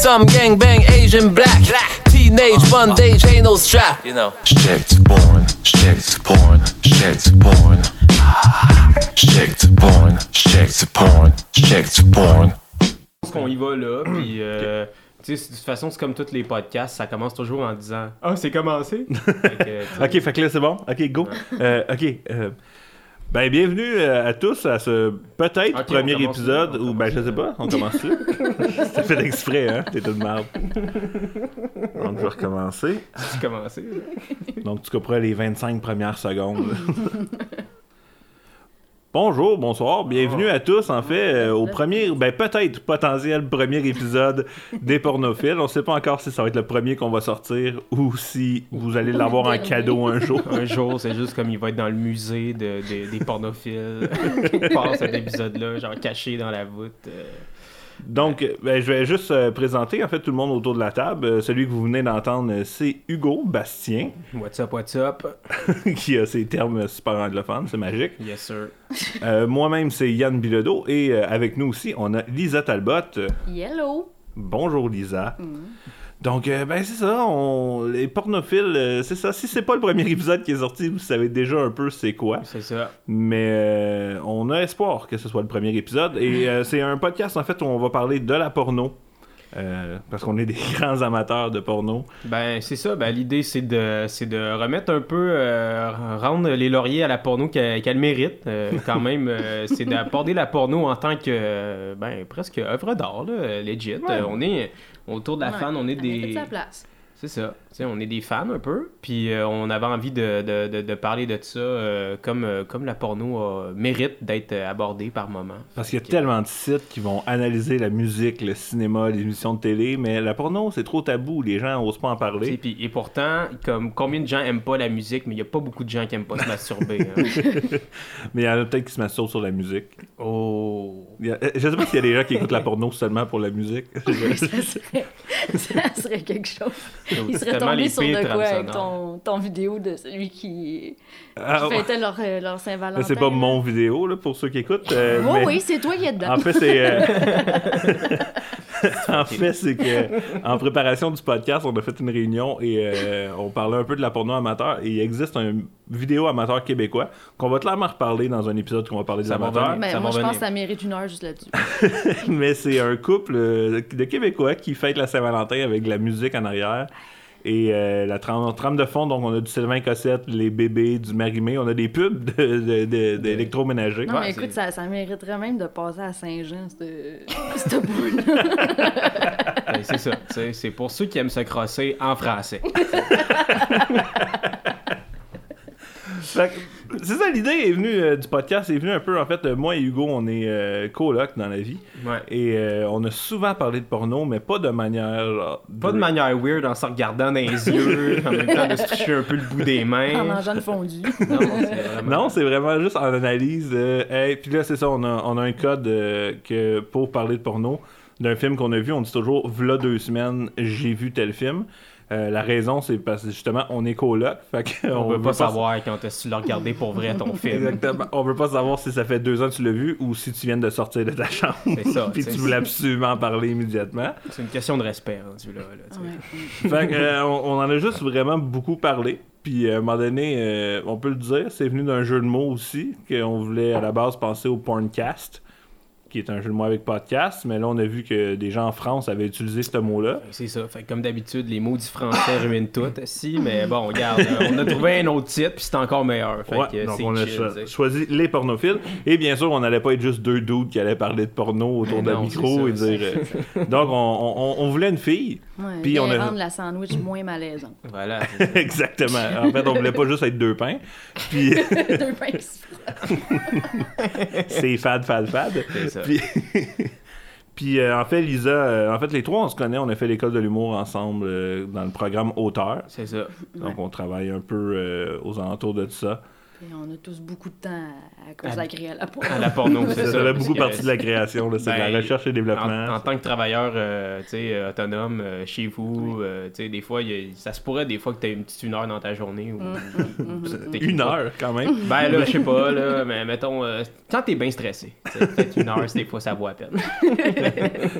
Some gang bang Asian black. Teenage bondage ain't no strap. You know. Checked porn, checked porn, checked porn. Checked porn, checked porn, checked porn. pense qu'on y va là, puis euh, tu sais, de toute façon, c'est comme tous les podcasts, ça commence toujours en disant Ah, c'est commencé? Fait que, Ok, fait que là, c'est bon. Ok, go. Euh, ok. euh, ben, bienvenue euh, à tous à ce peut-être premier épisode, ou ben, je sais pas, on commence là. C'était fait exprès, hein? T'es toute merde. Donc, je vais recommencer. c'est commencé. Donc, tu couperas les 25 premières secondes. Bonjour, bonsoir, bienvenue à tous, en fait, euh, au premier, ben peut-être potentiel premier épisode des pornophiles. On sait pas encore si ça va être le premier qu'on va sortir ou si vous allez l'avoir en cadeau un jour. Un jour, c'est juste comme il va être dans le musée de, de- des pornophiles. Il passe cet épisode-là, genre caché dans la voûte. euh. Donc, euh, ben, je vais juste euh, présenter en fait tout le monde autour de la table. Euh, celui que vous venez d'entendre, c'est Hugo Bastien, What's up, what's up? qui a ses termes super anglophones, c'est magique. Yes, sir. Euh, Moi-même, c'est Yann Bilodeau, et euh, avec nous aussi, on a Lisa Talbot. Yellow. Bonjour Lisa. Donc, euh, ben c'est ça, on... les pornophiles, euh, c'est ça. Si c'est pas le premier épisode qui est sorti, vous savez déjà un peu c'est quoi. C'est ça. Mais euh, on a espoir que ce soit le premier épisode. Et euh, c'est un podcast, en fait, où on va parler de la porno. Parce qu'on est des grands amateurs de porno. Ben, c'est ça. Ben, l'idée, c'est de, c'est de remettre un peu, rendre les lauriers à la porno qu'elle mérite. quand même, c'est d'apporter la porno en tant que, ben, presque œuvre d'art, là, legit. On est autour de la Ouais, fan, on est des. place. C'est ça. On est des fans un peu. Puis euh, on avait envie de, de, de, de parler de ça euh, comme, euh, comme la porno euh, mérite d'être abordée par moment. Parce qu'il y a tellement de sites qui vont analyser la musique, le cinéma, les émissions de télé. Mais la porno, c'est trop tabou. Les gens n'osent pas en parler. puis- et pourtant, comme combien de gens aiment pas la musique, mais il y a pas beaucoup de gens qui aiment pas se masturber. hein. Mais il y en a peut-être qui se masturbent sur la musique. Oh. A- Je sais pas s'il y a des gens qui écoutent la porno seulement pour la musique. ça, serait, ça serait quelque chose. Les sur de quoi avec ton, ton vidéo de celui qui, Ah, qui fêtait leur, euh, leur Saint-Valentin. C'est pas mon vidéo, là, pour ceux qui écoutent. euh, Oui, mais- oui, c'est toi qui es dedans. En fait, c'est. euh, en fait, c'est que en préparation du podcast, on a fait une réunion et euh, on parlait un peu de la porno amateur. Et il existe une vidéo amateur québécois qu'on va clairement reparler dans un épisode qu'on va parler de Ça va l'amateur. revenir. Mais ça moi, je pense que ça mérite une heure juste là-dessus. Mais c'est un couple euh, de Québécois qui fête la Saint-Valentin avec de la musique en arrière. Et euh, la trame, trame de fond, donc on a du Sylvain Cossette, les bébés, du Marimé, on a des pubs de- de- de- d'électroménager. Non, Ouais, mais écoute, ça, ça mériterait même de passer à Saint-Jean, cette, boule-là. Ben, c'est ça. C'est pour ceux qui aiment se crosser en français. C'est ça, l'idée est venue euh, du podcast, est venue un peu, en fait, euh, moi et Hugo, on est euh, coloc dans la vie. Ouais. Et euh, on a souvent parlé de porno, mais pas de manière... genre, Pas de manière weird en se regardant dans les yeux, en même temps de se toucher un peu le bout des en mains. mangeant une fondue. Non, c'est vraiment- Non, c'est vraiment juste en analyse. euh, hey, puis là, c'est ça, on a, on a un code euh, que pour parler de porno, d'un film qu'on a vu, on dit toujours, v'là deux semaines, j'ai vu tel film. Euh, la raison, c'est parce que justement, on est coloc. Fait que On, veut veut pas savoir quand est-ce que tu l'as regardé pour vrai ton film. Exactement. On veut pas savoir si ça fait deux ans que tu l'as vu ou si tu viens de sortir de ta chambre. C'est ça, Puis tu voulais absolument en parler immédiatement. C'est une question de respect, rendu là. là. Ouais. Fait que, euh, on, on en a juste vraiment beaucoup parlé. Puis euh, à un moment donné, euh, on peut le dire, c'est venu d'un jeu de mots aussi, qu'on voulait à la base penser au Porncast, qui est un jeu de mots avec podcast, mais là on a vu que des gens en France avaient utilisé ce mot-là. C'est ça. Fait que comme d'habitude, les mots du français ruinent tout. Si, mais bon, regarde, euh, on a trouvé un autre titre, puis c'est encore meilleur. Fait Ouais, que donc on a chill, choisi les pornophiles. Et bien sûr, on n'allait pas être juste deux dudes qui allaient parler de porno autour Mais d'un micro et dire. euh, donc on, on- on voulait une fille. Ouais, Puis on a- rendre la sandwich moins malaisante. Voilà. Exactement. En fait, on voulait pas juste être deux pains. Puis Deux pains qui se frottent. c'est fad, fad, fad. C'est ça. Puis, puis, euh, en fait, Lisa, euh, en fait, les trois, on se connaît, on a fait l'école de l'humour ensemble euh, dans le programme Auteur. C'est ça. Donc, on travaille un peu euh, aux alentours de tout ça. On a tous beaucoup de temps à, cause À- de la à la peau. À la porno, c'est Ça, ça. fait beaucoup partie de la création, là, c'est de Ben, la recherche et développement. En, en tant que travailleur euh, tu sais, euh, autonome euh, chez vous, euh, tu sais, des fois, a- ça se pourrait des fois que tu aies une petite une heure dans ta journée. Ou, t'écoutes Une pas. heure, quand même. Ben là, je sais pas, là, mais mettons, euh, quand t'es bien stressé, peut-être une heure, des fois ça vaut à peine.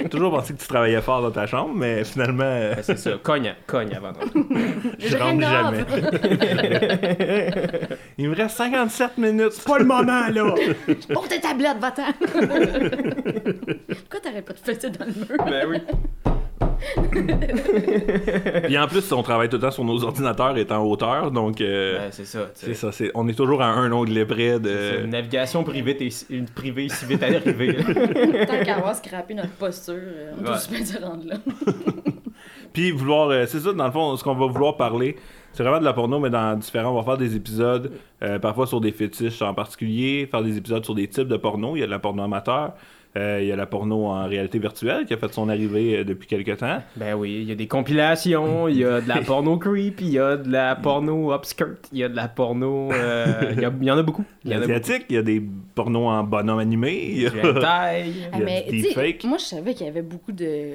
J'ai toujours pensé que tu travaillais fort dans ta chambre, mais finalement, euh, Ben, c'est ça, cogne, cogne avant d'entrer. je rentre jamais. Il me reste 57 minutes. Pas le moment, là! Oh, tes tablettes, va-t'en! Pourquoi t'arrêtes pas de fêter dans le mur? ben oui. Puis en plus, on travaille tout le temps sur nos ordinateurs et en hauteur, donc euh, Ben, c'est ça, tu sais. c'est ça. c'est- On est toujours à un onglet près C'est de. Une navigation privée, t'es une privée si vite à l'arrivée. là. Tant qu'à avoir scrappé notre posture, euh, on peut Ouais. se rendre là. Puis vouloir, euh, c'est ça, dans le fond, ce qu'on va vouloir parler, c'est vraiment de la porno, mais dans différents. On va faire des épisodes, euh, parfois sur des fétiches en particulier, faire des épisodes sur des types de porno. Il y a de la porno amateur, euh, il y a la porno en réalité virtuelle qui a fait son arrivée euh, depuis quelques temps. Ben oui, il y a des compilations, il y a de la porno creep, il y a de la porno upskirt, il y a de la porno. euh, il, y a- il y en a beaucoup. Il y en a. Asiatique, il y a des pornos en bonhomme animé. il y a-. Ah, Il y a mais du tu sais, deepfake. moi je savais qu'il y avait beaucoup de,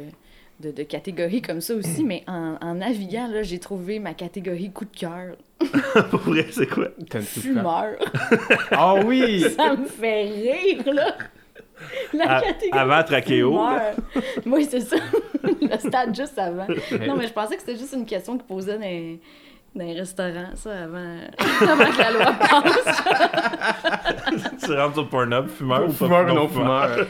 de, de catégories comme ça aussi, mais en, en naviguant, là, j'ai trouvé ma catégorie coup de cœur. Pour vrai, c'est quoi? Fumeur. Ah oui! ça me fait rire, là! La À- catégorie avant Trachéo. Oui, c'est ça. Le stade juste avant. Non, mais je pensais que c'était juste une question qu'ils posaient dans dans les restaurants, ça, avant, avant que la loi passe. tu rentres sur Pornhub, fumeur ou pas? Fumeur ou non fumeur.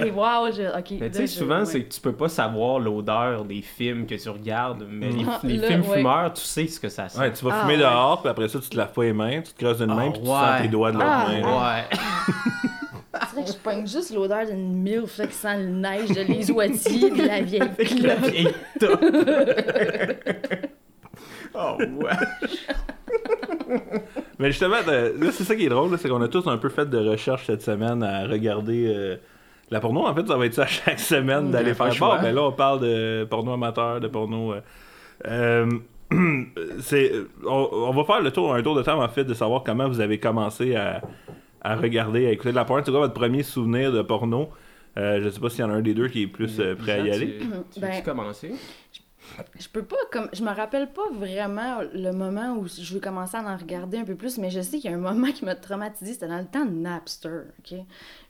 Hey, wow, je- OK. Mais tu sais, souvent, ouais. c'est que tu peux pas savoir l'odeur des films que tu regardes, mais les, Ah, les là, films ouais. fumeurs, tu sais ce que ça sent. Ouais, tu vas Ah, fumer ouais. dehors, puis après ça, tu te laves pas les mains, tu te creuses une main, Ah, puis tu sens tes doigts de l'autre Ah, main. Ouais. C'est vrai que je pogne juste l'odeur d'une milf là, qui sent le neige de les oitiers de la vieille clope. Oh ouais. Mais justement, là, c'est ça qui est drôle, c'est qu'on a tous un peu fait de recherche cette semaine à regarder euh, la porno. En fait, ça va être ça chaque semaine d'aller faire bon. Mais là, on parle de porno amateur, de porno. euh, euh, c'est, on, on va faire le tour, un tour de temps en fait, de savoir comment vous avez commencé à, à regarder, à écouter de la porno. C'est quoi votre premier souvenir de porno? Euh, Je sais pas s'il y en a un des deux qui est plus euh, prêt à y aller. Tu, tu Ben- commencer? Je peux pas, comme, je me rappelle pas vraiment le moment où je veux commencer à en regarder un peu plus, mais je sais qu'il y a un moment qui m'a traumatisé, c'était dans le temps de Napster, ok?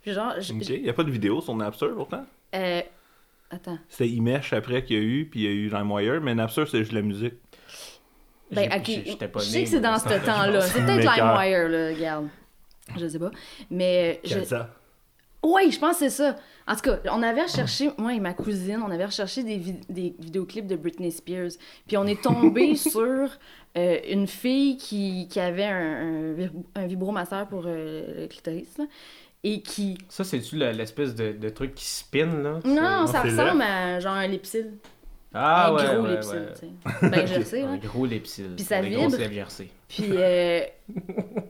Puis genre, je- Ok, Il n'y a pas de vidéo sur Napster pourtant? euh, attends, C'était Imesh après qu'il y a eu, puis il y a eu LimeWire, mais Napster c'est juste la musique. ben ok, je sais que c'est dans ce temps-là, c'est peut-être. LimeWire, là, regarde, je sais pas, mais je... ça? Oui, je pense que c'est ça. En tout cas, on avait recherché, moi et ma cousine, on avait recherché des, vi- des vidéoclips de Britney Spears. Puis on est tombé sur euh, une fille qui, qui avait un, un, vib- un vibromasseur pour euh, le clitoris. là, et qui. Ça, c'est-tu le- l'espèce de, de truc qui spin, là? Non, ça ressemble à genre un lipsil. Ah un ouais, gros ouais, lipsil, ouais. Ben, je sais, Un gros lipsil. Puis ça vibre. Puis euh,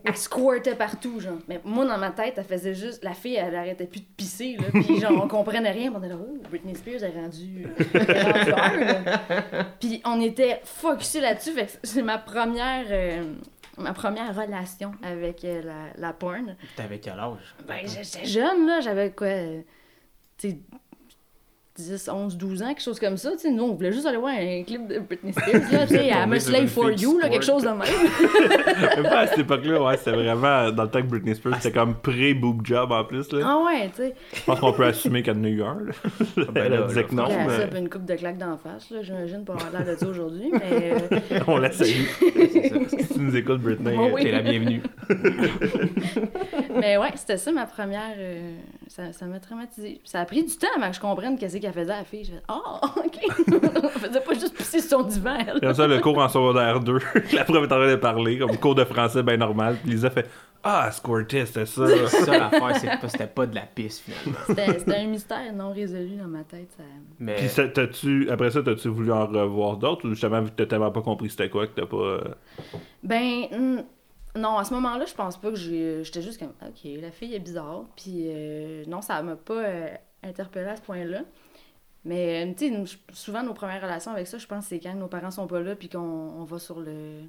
elle squirtait partout, genre. Mais moi, dans ma tête, elle faisait juste. La fille, elle arrêtait plus de pisser, là. Puis genre, on comprenait rien. On était là, oh, Britney Spears est rendue. Là. Puis on était focusés là-dessus. Fait que c'est ma première. euh, ma première relation avec euh, la, la porn. T'avais quel âge? Ben, j'étais jeune, là. J'avais quoi. euh, Tu. 10, 11, 12 ans, quelque chose comme ça. Tu sais, nous, on voulait juste aller voir un clip de Britney Spears, là, tu sais, Tombé I'm a slave for you, là, quelque chose de même. Même pas à cette époque-là, ouais, c'était vraiment dans le temps que Britney Spears, c'était comme pré-boob job en plus. Là. Ah ouais, tu sais. Je pense qu'on peut assumer a eu un. Là. ben Elle là, disait là, que non, a mais ça, puis une coupe de claques d'en face, là, j'imagine, pour avoir l'air de ça aujourd'hui, mais... euh, on la salue. C'est ça. Si tu nous écoutes, Britney. Oh oui. T'es la bienvenue. mais ouais, c'était ça ma première... euh, ça ça m'a traumatisée. Ça a pris du temps avant que je comprenne qu'est-ce qu'elle faisait à la fille. Je fais « Ah, OK! » Elle faisait pas juste pisser sur son divan, elle. Comme ça, le cours en secondaire 2, la prof est en train de parler, comme cours de français bien normal. Puis Lisa fait Ah, squirter, c'était ça. Ça, l'affaire, c'est c'était pas de la pisse, finalement. C'était un mystère non résolu dans ma tête. Ça... Mais Puis t'as-tu, après ça, t'as-tu voulu en revoir d'autres ou justement, vu que t'as tellement pas compris c'était quoi, que t'as pas. euh, Ben, hmm, non, à ce moment-là, je pense pas que j'ai. J'étais juste comme, OK, la fille est bizarre. Puis, euh, non, ça m'a pas euh, interpellée à ce point-là. Mais, euh, tu sais, souvent, nos premières relations avec ça, je pense, c'est quand nos parents sont pas là, puis qu'on on va sur le.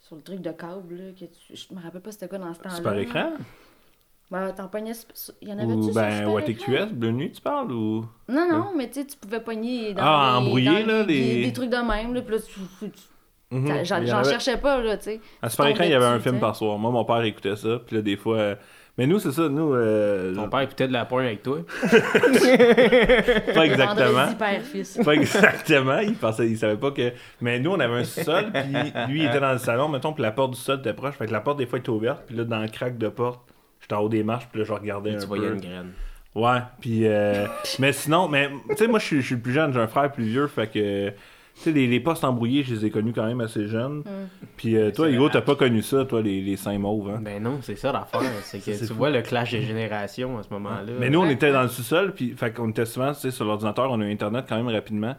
sur le truc de câble, là, que tu... je me rappelle pas c'était quoi dans ce temps-là. Super écran? Ben, t'en pognais... Il y en avait-tu Ou sur ben Super? Bleu Nuit, tu parles? Ou... Non, non, mais tu sais, tu pouvais pogner dans Ah, les- embrouiller, dans là, les- Des, des trucs de même, là, puis là, tu... tu- tu- Mhm. J'en avait- cherchais pas, là, tu sais. À Super écran, il y avait un film par soir. Moi, mon père écoutait ça, puis là, des fois... Mais nous, c'est ça, nous... euh, Ton père écoutait de la pointe avec toi. Pas exactement. Père, fils. Pas exactement, il pensait, il savait pas que. Mais nous, on avait un sol, puis lui, il était dans le salon, mettons, puis la porte du sol était proche. Fait que la porte, des fois, était ouverte, puis là, dans le crack de porte, j'étais en haut des marches, puis là, je regardais un Tu peu. voyais une graine. Ouais, puis. euh, mais sinon, mais tu sais, moi, je suis- je suis le plus jeune, j'ai un frère plus vieux, fait que. Tu sais, les, les postes embrouillés, je les ai connus quand même assez jeunes. Puis euh, toi, Hugo, t'as pas connu ça, toi, les, les seins mauves, hein? Ben non, c'est ça l'affaire. C'est que tu fou. vois le clash des générations à ce moment-là. Mais nous, on était dans le sous-sol, puis fait qu'on était souvent, tu sais, sur l'ordinateur, on a eu Internet quand même rapidement.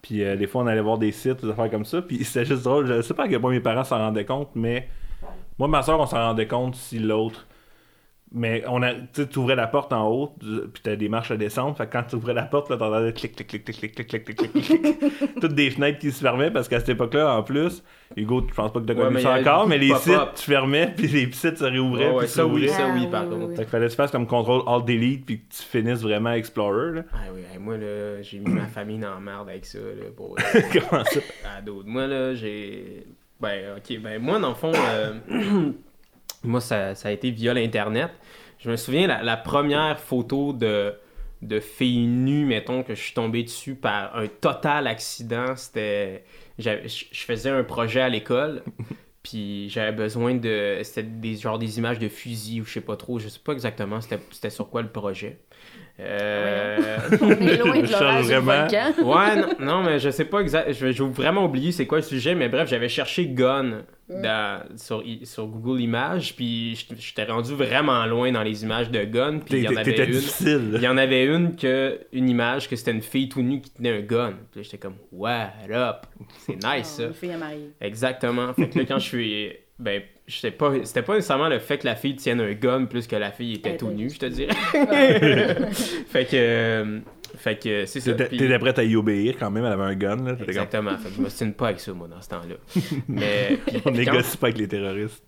Puis euh, des fois, on allait voir des sites, des affaires comme ça. Puis c'était juste drôle. Je sais pas à quel point mes parents s'en rendaient compte, mais moi, ma soeur, on s'en rendait compte si l'autre. Mais on a, tu sais, tu ouvrais la porte en haut, tu- puis t'as des marches à descendre. Fait que quand tu ouvrais la porte, là, t'entendais clic, clic, clic, clic, clic, clic, clic, clic, clic, clic. Toutes des fenêtres qui se fermaient parce qu'à cette époque-là, en plus, Hugo, je pense pas que t'as Ouais, connu ça encore, mais les sites, tu fermais, puis les sites se réouvraient. Puis ça oui, ça oui, Ah, par oui, contre. oui. Fait qu'il fallait que tu fasses comme contrôle alt delete puis que tu finisses vraiment Explorer. Là. Ah oui, hey, moi là, j'ai mis ma famille dans la merde avec ça. Là, pour, Comment ça? à d'autres. Moi, là, j'ai. Ben, ok, ben, moi, dans le fond, euh, moi, ça, ça a été via l'Internet. Je me souviens, la, la première photo de, de filles nues, mettons, que je suis tombé dessus par un total accident, c'était. Je faisais un projet à l'école. Puis j'avais besoin de. C'était des, genre des images de fusils ou je sais pas trop. Je sais pas exactement c'était sur quoi le projet. Euh, On est loin de l'orage vraiment. Ouais, non, non, mais je sais pas exact. je- J'ai vraiment oublié c'est quoi le sujet, mais bref, j'avais cherché gun dans, sur, sur Google Images, puis j'étais- rendu vraiment loin dans les images de gun, puis il y en avait une. difficile. Il y en avait une que une image que c'était une fille tout nue qui tenait un gun. Puis là, j'étais comme what up, c'est nice ça. Ah, Une fille à marier. Exactement. Fait que là, quand je suis. Ben, je sais pas. C'était pas nécessairement le fait que la fille tienne un gun plus que la fille était tout nue, je te dirais. fait que. euh, Fait que c'est ça. T'étais prête à y obéir quand même, elle avait un gun. Là. T'étais comme, Exactement. Fait que je me stigne pas avec ça, moi, dans ce temps-là. Mais. On quand- négocie pas avec les terroristes.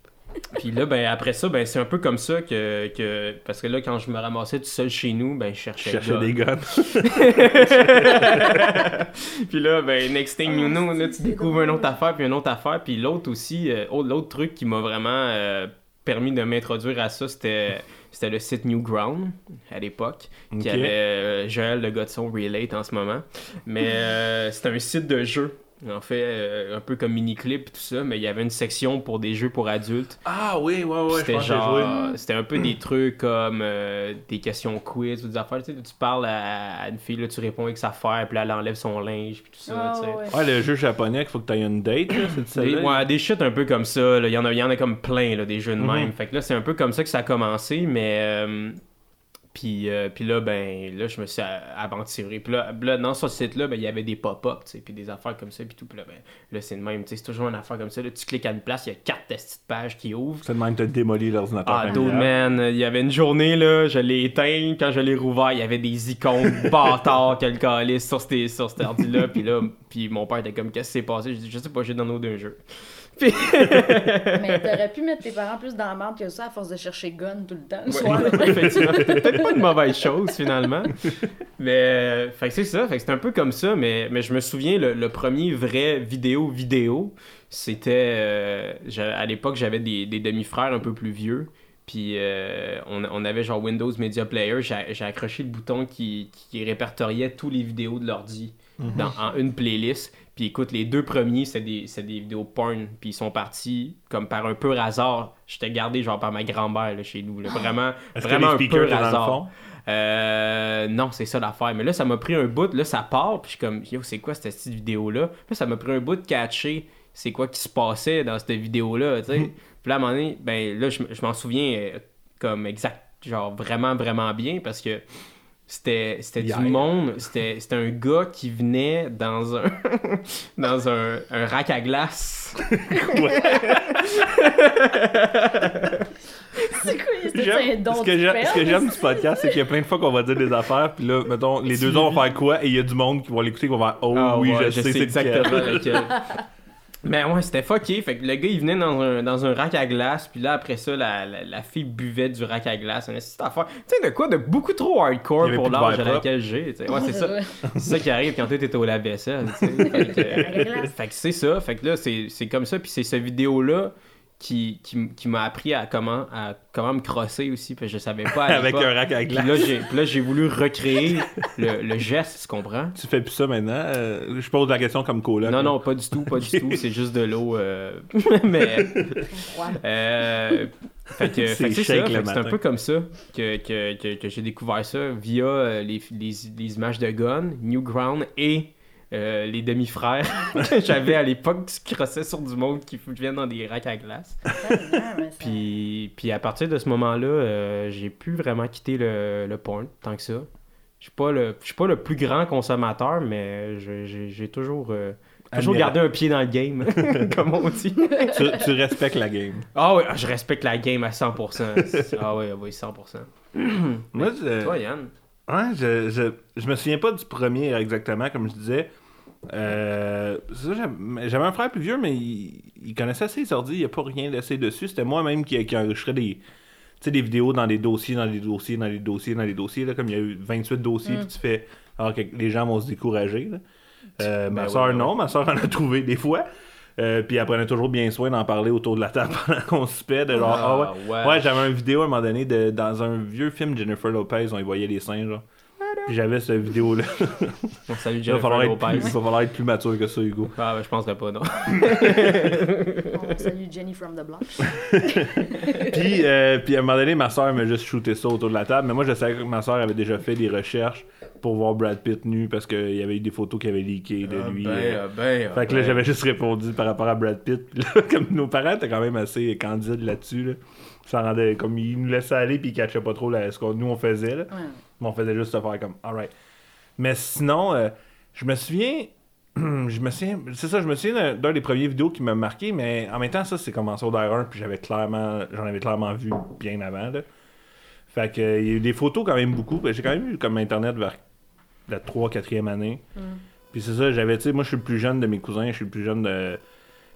Puis là, ben, après ça, ben, c'est un peu comme ça que, que. Parce que là, quand je me ramassais tout seul chez nous, ben, je Je cherchais. cherchais gun. des guns. puis là, ben, next thing you know, là, tu découvres une autre affaire, puis une autre affaire. Puis l'autre aussi, euh, autre- l'autre truc qui m'a vraiment euh, permis de m'introduire à ça, c'était, c'était le site Newground à l'époque, Ok. qui avait euh, Joël le gars de son Relate en ce moment. Mais euh, c'était un site de jeux. En fait, euh, un peu comme Miniclip et tout ça, mais il y avait une section pour des jeux pour adultes. Ah oui, ouais, ouais, c'était genre, c'était un peu des trucs comme euh, des questions quiz ou des affaires. Tu, sais, tu parles à, à une fille, là, tu réponds avec sa affaire, puis là, elle enlève son linge, puis tout ça. Ah, tu sais. ouais. Ouais, le jeu japonais qu'il faut que t'aies une date, là, c'est de Des, ouais, des shit un peu comme ça. Il, y en a, il y en a comme plein, là, des jeux de Mhm. même. Fait que là, c'est un peu comme ça que ça a commencé, mais. euh, puis, euh, puis là, ben, là, je me suis aventuré. Puis là, là, dans ce site-là, ben, il y avait des pop-up, puis des affaires comme ça, puis tout. Puis là, ben, là, c'est le même, tu sais, c'est toujours une affaire comme ça. Là, tu cliques à une place, il y a quatre petites pages qui ouvrent. C'est de même t'as démoli l'ordinateur. Ah, dude, man, il y avait une journée, là, je l'ai éteint, quand je l'ai rouvert, il y avait des icônes bâtards que le calice sur, cet- sur cet ordi-là, puis là, puis mon père était comme, qu'est-ce qui s'est passé? Je dis, je sais pas, j'ai dans nos deux jeux. Puis... Mais t'aurais pu mettre tes parents plus dans la merde que ça à force de chercher gun tout le temps le soir. Effectivement, peut-être pas une mauvaise chose, finalement. Mais, euh, fait c'est ça, fait c'est un peu comme ça, mais, mais je me souviens, le, le premier vrai vidéo vidéo, c'était, euh, à l'époque, j'avais des, des demi-frères un peu plus vieux, puis euh, on, on avait genre Windows Media Player, j'ai j'ai accroché le bouton qui, qui répertoriait tous les vidéos de l'ordi dans, en une playlist. Puis écoute, les deux premiers, c'est des, des vidéos porn. Puis ils sont partis comme par un pur hasard. J'étais gardé genre par ma grand-mère chez nous. là. Vraiment, vraiment un le hasard. Euh, non, c'est ça l'affaire. Mais là, ça m'a pris un bout. Là, ça part. Puis je suis comme, yo, c'est quoi cette petite vidéo-là? Là, ça m'a pris un bout de catcher c'est quoi qui se passait dans cette vidéo-là, tu sais. Mhm. Puis là, à un moment donné, ben là, je m'en souviens euh, comme exact, genre vraiment, vraiment bien parce que c'était c'était du monde, c'était c'était un gars qui venait dans un dans un, un rack à glace. C'est quoi? C'était J'aime- un don ce que de j'aime ce que j'aime du podcast, c'est qu'il y a plein de fois qu'on va dire des affaires, puis là, mettons, les deux ans vont faire quoi, et il y a du monde qui va l'écouter, qui va faire Oh Ah oui, ouais, je, sais, c'est exactement. Mais ouais, c'était fucké. Fait que le gars, il venait dans un, dans un rack à glace, puis là, après ça, la, la, la fille buvait du rack à glace. Une petite affaire. Tu sais, de quoi de beaucoup trop hardcore pour l'âge à laquelle j'ai. tu sais. Ouais, c'est ça. C'est ça qui arrive quand t'étais au lave-vaisselle. Fait que, glace. fait que c'est ça. Fait que là, c'est c'est comme ça. Puis c'est cette vidéo-là qui, qui, m'a appris à comment, à comment me crosser aussi. Puis je savais pas. à Avec un rack à glace. là, j'ai puis là, j'ai voulu recréer le, le geste, tu comprends? Tu fais plus ça maintenant? Euh, je pose la question comme coloc. Non, là. non, pas du tout, pas du tout. C'est juste de l'eau. euh, Mais. Ouais. Euh, fait que C'est que que un peu comme ça que, que, que, que j'ai découvert ça via euh, les, les, les images de Gun, Newground et euh, les demi-frères que j'avais à l'époque qui crossaient sur du monde qui viennent dans des racks à glace. Ça- Puis, puis à partir de ce moment-là, euh, j'ai plus vraiment quitté le, le porn tant que ça. Je suis pas le, je suis pas le plus grand consommateur, mais j'ai toujours, euh, toujours gardé un pied dans le game, comme on dit. tu, tu respectes la game. Ah oui, je respecte la game à 100%. ah oui, oui, 100%. Moi, je, Toi, Yann? Ouais, je, je, je me souviens pas du premier exactement, comme je disais. Euh, j'avais un frère plus vieux, mais il, il connaissait assez les ordi, il n'y a pas rien laissé dessus. C'était moi-même qui, qui enregistrais des, tu sais, des vidéos dans des dossiers, dans des dossiers, dans des dossiers, dans des dossiers. Là, comme il y a eu 28 dossiers, Mm. puis tu fais. Alors que les gens vont se décourager. là. Euh, ma Ben soeur, oui, ben non, ma soeur en a trouvé des fois. Euh, puis elle prenait toujours bien soin d'en parler autour de la table pendant qu'on se. De genre, ah, ouais. ouais. Ouais, j'avais une vidéo à un moment donné de, dans un vieux film Jennifer Lopez, on y voyait les seins, genre. Puis j'avais cette vidéo-là. On salue Il va falloir, Jennifer être plus, Lopez. il va falloir être plus mature que ça, Hugo. Ah, ben, je penserais pas, non. On salue Jenny from the block. Puis, euh, puis à un moment donné, ma soeur m'a juste shooté ça autour de la table. Mais moi, je savais que ma soeur avait déjà fait des recherches pour voir Brad Pitt nu parce qu'il y avait eu des photos qui avaient leaké de lui. euh. ben, Fait que là, j'avais juste répondu par rapport à Brad Pitt. Puis là, comme nos parents étaient quand même assez candides là-dessus, là. Ça rendait comme ils nous laissaient aller puis ils catchaient pas trop là, ce que nous on faisait. Là. Ouais. Mais on faisait juste se faire comme alright. Mais sinon, euh, je me souviens. Je me souviens. C'est ça, je me souviens d'un- des premiers vidéos qui m'a marqué, mais en même temps, ça c'est commencé au DR1, puis j'avais clairement. J'en avais clairement vu bien avant. Là. Fait que euh, il y a eu des photos quand même beaucoup. J'ai quand même eu comme internet vers la 3 4e année. Puis c'est ça, j'avais, tu sais, moi je suis le plus jeune de mes cousins, je suis le plus jeune de.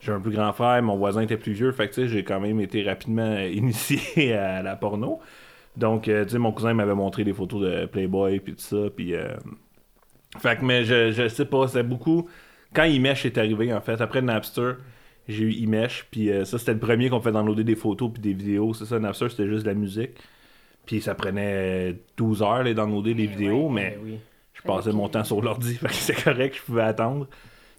J'ai un plus grand frère, mon voisin était plus vieux, fait que tu sais, j'ai quand même été rapidement initié à la porno. Donc, euh, tu sais, mon cousin m'avait montré des photos de Playboy, puis tout ça, puis... euh, Fait que, mais je, je sais pas, c'était beaucoup... Quand Imesh est arrivé, en fait, après Napster, j'ai eu Imesh, puis euh, ça, c'était le premier qu'on fait downloader des photos puis des vidéos. C'est ça, Napster, c'était juste de la musique. Puis ça prenait 12 heures, les downloader les vidéos, mais... Oui. Je passais mon temps sur l'ordi, fait que c'est correct, je pouvais attendre.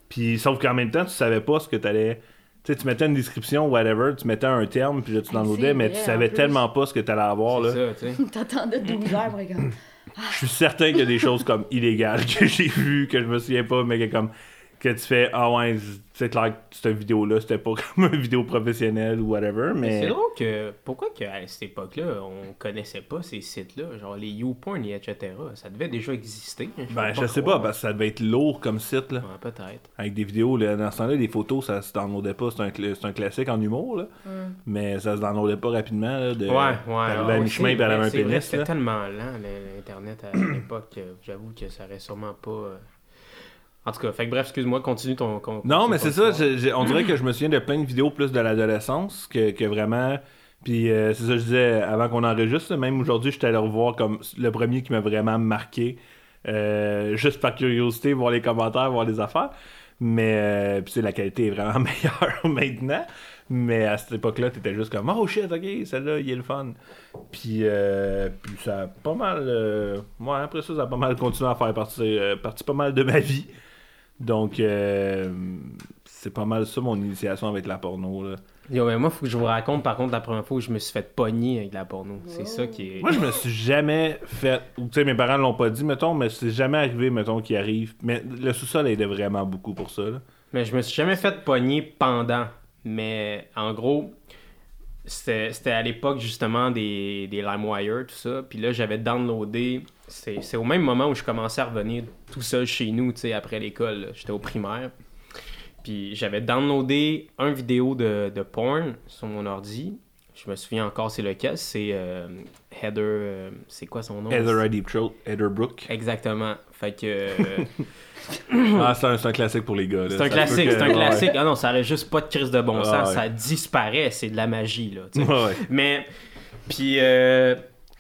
Puis sauf qu'en même temps, tu savais pas ce que t'allais. Tu sais, tu mettais une description, whatever, tu mettais un terme, puis là tu downloadais, mais tu savais tellement pas ce que t'allais avoir, là. C'est ça, tu sais. T'attendais 12 heures comme. Je suis certain qu'il y a des choses comme illégales que j'ai vues, que je me souviens pas, mais que comme. Que tu fais, ah ouais, c'est clair que cette vidéo-là, c'était pas comme une vidéo professionnelle ou whatever, Mais mais. c'est drôle que. Pourquoi qu'à cette époque-là, on connaissait pas ces sites-là, genre les YouPorn et etc. Ça devait déjà exister. hein, Ben, je sais pas, parce que ça devait être lourd comme site, là. Ouais, peut-être. Avec des vidéos, là, dans ce temps-là, les photos, ça se downloadait pas. C'est un, cl- un classique en humour, là. Mais ça se downloadait pas rapidement, là. De, Ouais, ouais. ouais, mi-chemin, vrai, un pénis, C'était tellement lent, le- l'Internet à l'époque, que j'avoue que ça aurait sûrement pas. Euh, En tout cas, fait que bref, excuse-moi, continue ton. Non, mais c'est ça. on dirait que je me souviens de plein de vidéos plus de l'adolescence que, que vraiment. Puis euh, c'est ça que je disais avant qu'on enregistre. Même aujourd'hui, j'étais allé revoir comme le premier qui m'a vraiment marqué. euh, juste par curiosité, voir les commentaires, voir les affaires. Mais euh, puis, la qualité est vraiment meilleure maintenant. Mais à cette époque-là, t'étais juste comme Oh shit, ok, celle-là, il est le fun. Puis, euh, puis ça a pas mal. euh, ouais, après ça, ça a pas mal continué à faire partie, euh, partie pas mal de ma vie. Donc, euh, c'est pas mal ça mon initiation avec la porno. Là. Yo, mais moi, faut que je vous raconte par contre la première fois où je me suis fait pogner avec la porno. C'est ça qui est. Moi, je me suis jamais fait. ou Tu sais, mes parents l'ont pas dit, mettons, mais c'est jamais arrivé, mettons, qu'il arrive. Mais le sous-sol aidait vraiment beaucoup pour ça. Là. Mais je me suis jamais fait pogner pendant. Mais en gros, c'était c'était à l'époque justement des, des LimeWire, tout ça. Puis là, j'avais downloadé. C'est au même moment où je commençais à revenir tout seul chez nous, tu sais, après l'école. J'étais au primaire. Puis j'avais downloadé un vidéo de, de porn sur mon ordi. Je me souviens encore c'est lequel? C'est euh, Heather. euh, c'est quoi son nom? Heather Throat, Heather Brook. Exactement. Fait que. euh, Ah, c'est un, un classique pour les gars. c'est un classique, c'est un que- classique. Ah non, ça aurait juste pas de crise de bon Ah sens. ouais. Ça disparaît, c'est de la magie, là. ouais. Mais. Puis.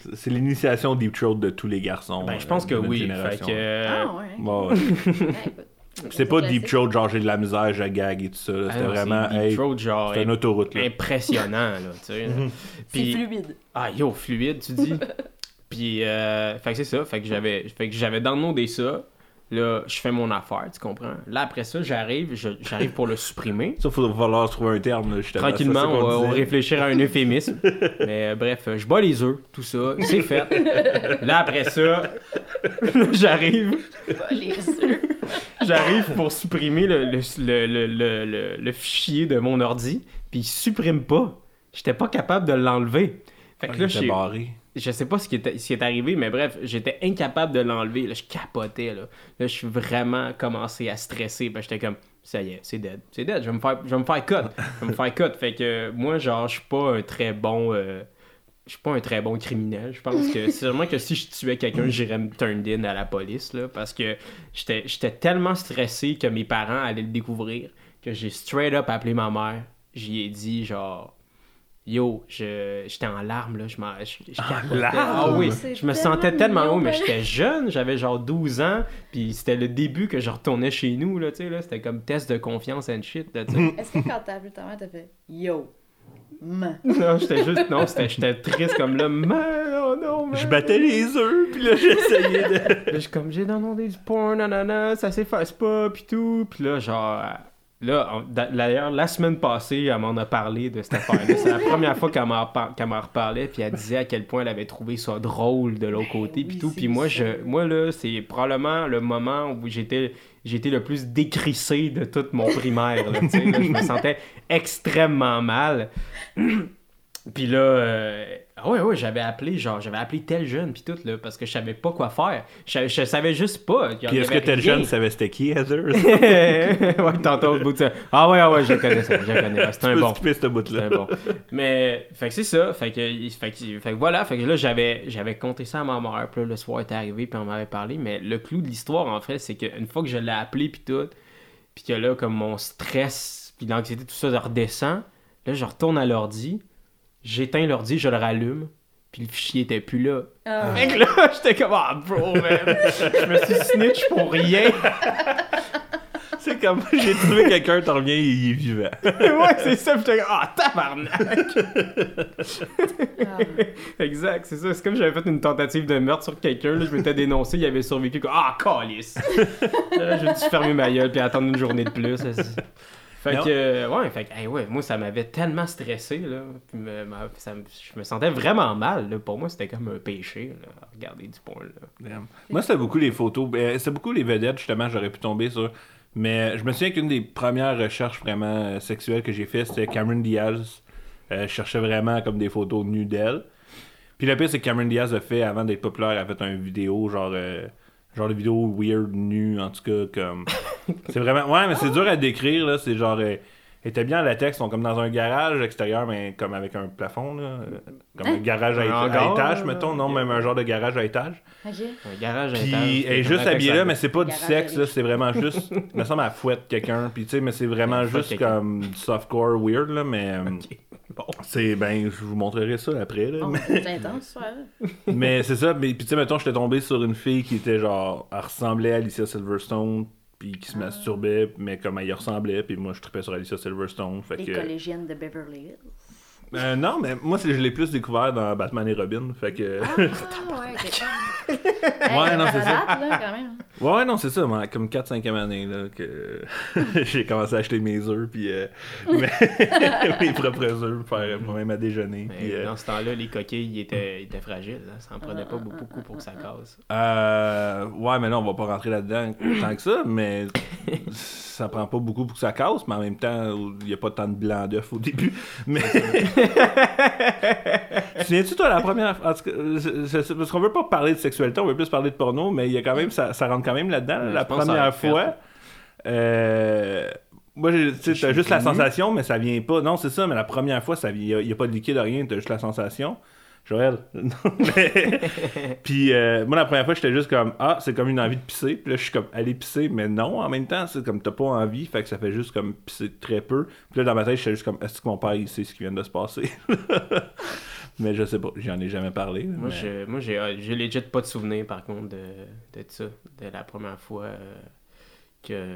Euh, C'est l'initiation Deep Throat de tous les garçons. ben, je pense euh, que notre oui. Fait que. euh, Ah, ouais. Ouais. C'est pas. Deep Throat, genre j'ai de la misère, je gag et tout ça. ah C'était vraiment, Deep hey, Throat, genre. c'est une autoroute. Là. impressionnant, là, tu sais. C'est Puis- fluide. Ah, yo, fluide, tu dis. Puis, euh, fait que c'est ça. Fait que j'avais, fait que j'avais downloadé ça. Là, je fais mon affaire, tu comprends? Là, après ça, j'arrive, je- j'arrive pour le supprimer. Ça, il va falloir trouver un terme. Là. Tranquillement, Ça, on va, on va disait. réfléchir à un euphémisme. Mais euh, bref, je bats les œufs, tout ça, c'est fait. Là, après ça, j'arrive, Les œufs. j'arrive pour supprimer le, le, le, le, le- le- le fichier de mon ordi, puis il supprime pas. J'étais pas capable de l'enlever. Fait que Ah, là, barré. Je sais pas ce qui, est, ce qui est arrivé, mais bref, j'étais incapable de l'enlever. Là, je capotais. Là, là je suis vraiment commencé à stresser. Ben, j'étais comme, ça y est, c'est dead. C'est dead. Je vais me faire, je vais me faire cut. Je vais me faire cut. Fait que moi, genre, je suis pas un très bon. euh, je suis pas un très bon criminel. Je pense que sûrement que si je tuais quelqu'un, j'irais me turn in à la police. Là, parce que j'étais j'étais tellement stressé que mes parents allaient le découvrir que j'ai straight up appelé ma mère. J'y ai dit, genre. Yo, je- j'étais en larmes, là. Je, m'en- je, je capotais. larmes? Ah oui, je me tellement sentais tellement haut, mais j'étais jeune, j'avais genre 12 ans, puis c'était le début que je retournais chez nous, là, tu sais, là. C'était comme test de confiance and shit, là, tu sais. Est-ce que quand t'as appelé ta mère, t'as fait Yo, man. non, j'étais juste, non, c'était- j'étais triste comme là, man, oh non, man. Je battais les œufs, puis là, j'essayais de. Là, je comme, j'ai demandé du porn, nanana, ça s'efface pas, pis tout. Puis là, genre, là, d'ailleurs, la semaine passée, elle m'en a parlé de cette affaire-là. C'est la première fois qu'elle m'en m'en reparlait, puis elle disait à quel point elle avait trouvé ça drôle de l'autre Ben côté, oui, puis tout. Puis moi, ça. je, moi, là, c'est probablement le moment où j'étais j'étais le plus décrissé de tout mon primaire. là. je me sentais extrêmement mal. Puis là, euh, ah ouais, ouais, j'avais appelé, genre, j'avais appelé tel jeune, puis tout, là, parce que je savais pas quoi faire. Je, je savais juste pas. Puis est-ce que tel rien. jeune savait c'était qui, Heather? ouais, tantôt, au bout de ça. Ah ouais, ah ouais, je connais ça, je connais. Ouais, C'est un bon. ce C'est bout-là. un bon. Mais, fait que c'est ça. Fait que, fait que, fait que voilà. Fait que là, j'avais, j'avais compté ça à ma mère. Puis là, le soir était arrivé, puis on m'avait parlé. Mais le clou de l'histoire, en fait, c'est qu'une fois que je l'ai appelé, puis tout, puis que là, comme mon stress, puis l'anxiété, tout ça redescend, là, je retourne à l'ordi, j'éteins l'ordi, je le rallume, puis le fichier était plus là. Fait que là, j'étais comme, ah, bro, man, je me suis snitch pour rien. C'est comme, j'ai trouvé quelqu'un, t'en reviens, il est vivant. ouais, c'est ça, j'étais comme, ah, tabarnak. Ah. Exact, c'est ça. C'est comme j'avais fait une tentative de meurtre sur quelqu'un, là, je m'étais dénoncé, il avait survécu. quoi. Ah, calice! Là, J'ai dû fermer ma gueule puis attendre une journée de plus. là, c'est- Fait Non. que, ouais, fait que, hey, ouais, moi, ça m'avait tellement stressé, là. puis me- ça je me sentais vraiment mal, là. Pour moi, c'était comme un péché, là, regarder du point, là. Damn. Moi, c'était beaucoup les photos. Ben, c'était beaucoup les vedettes, justement, j'aurais pu tomber sur. Mais je me souviens qu'une des premières recherches vraiment euh, sexuelles que j'ai fait, c'était Cameron Diaz. Euh, je cherchais vraiment comme des photos nues d'elle. Puis le pire, c'est que Cameron Diaz a fait, avant d'être populaire, elle a fait une vidéo, genre, euh, genre de vidéo weird, nue, en tout cas, comme. C'est vraiment. Ouais, mais c'est dur à décrire, là. C'est genre. euh, elle était bien en latex, sont comme dans un garage extérieur, mais comme avec un plafond, là. Comme un garage à, Un à étage, mettons. Non, même un genre de garage à étage. Ok. Un garage à étage, Puis elle est juste habillée là, mais c'est pas du sexe, là, c'est vraiment juste. Il me semble elle fouette quelqu'un, puis tu sais, mais c'est vraiment juste comme du softcore weird, là, mais. euh, Bon. C'est. Ben, je vous montrerai ça après, là. Oh, mais- c'est intense, ça. Mais c'est ça, mais puis tu sais, mettons, j'étais tombé sur une fille qui était genre. Elle ressemblait à Alicia Silverstone, puis qui se Ah. masturbait, mais comme elle y ressemblait, puis moi je tripais sur Alicia Silverstone, fait Les que. collégiennes de Beverly Hills. Euh, non, mais moi, je l'ai plus découvert dans Batman et Robin, fait que. Ah, ouais. Ouais, non, c'est ça. date, là, quand même. Ouais, ouais, non, c'est ça, moi, comme 4-5e année, là, que j'ai commencé à acheter mes œufs, puis euh, mes, mes propres œufs, faire moi-même à déjeuner. Mais Puis, euh, dans ce temps-là, les coquilles étaient, étaient fragiles. hein. Ça en prenait pas beaucoup, pour que ça casse. euh, ouais, mais là, on va pas rentrer là-dedans tant que ça, mais ça prend pas beaucoup pour que ça casse, mais en même temps, il y a pas tant de blanc d'œuf au début. Mais. Tu Souviens-tu, toi, la première. En tout cas, je- je sais- parce qu'on veut pas parler de sexualité, on veut plus parler de porno, mais il y a quand même. Ça, ça rentre quand même là-dedans. Ouais, la première fois. euh, moi, tu Je juste la sensation, mais ça vient pas. Non, c'est ça, mais la première fois, il n'y a, a pas de liquide, rien, t'as juste la sensation. Joël? Puis euh, moi, la première fois, j'étais juste comme Ah, c'est comme une envie de pisser. Puis là, je suis comme Aller pisser, mais non, en même temps, c'est comme t'as pas envie, fait que ça fait juste comme pisser très peu. Puis là, dans ma tête, j'étais juste comme Est-ce que mon père, il sait ce qui vient de se passer? Mais je sais pas, j'en ai jamais parlé. Moi, mais- je, moi j'ai, euh, j'ai legit pas de souvenir, par contre, de, de ça. De la première fois euh, que,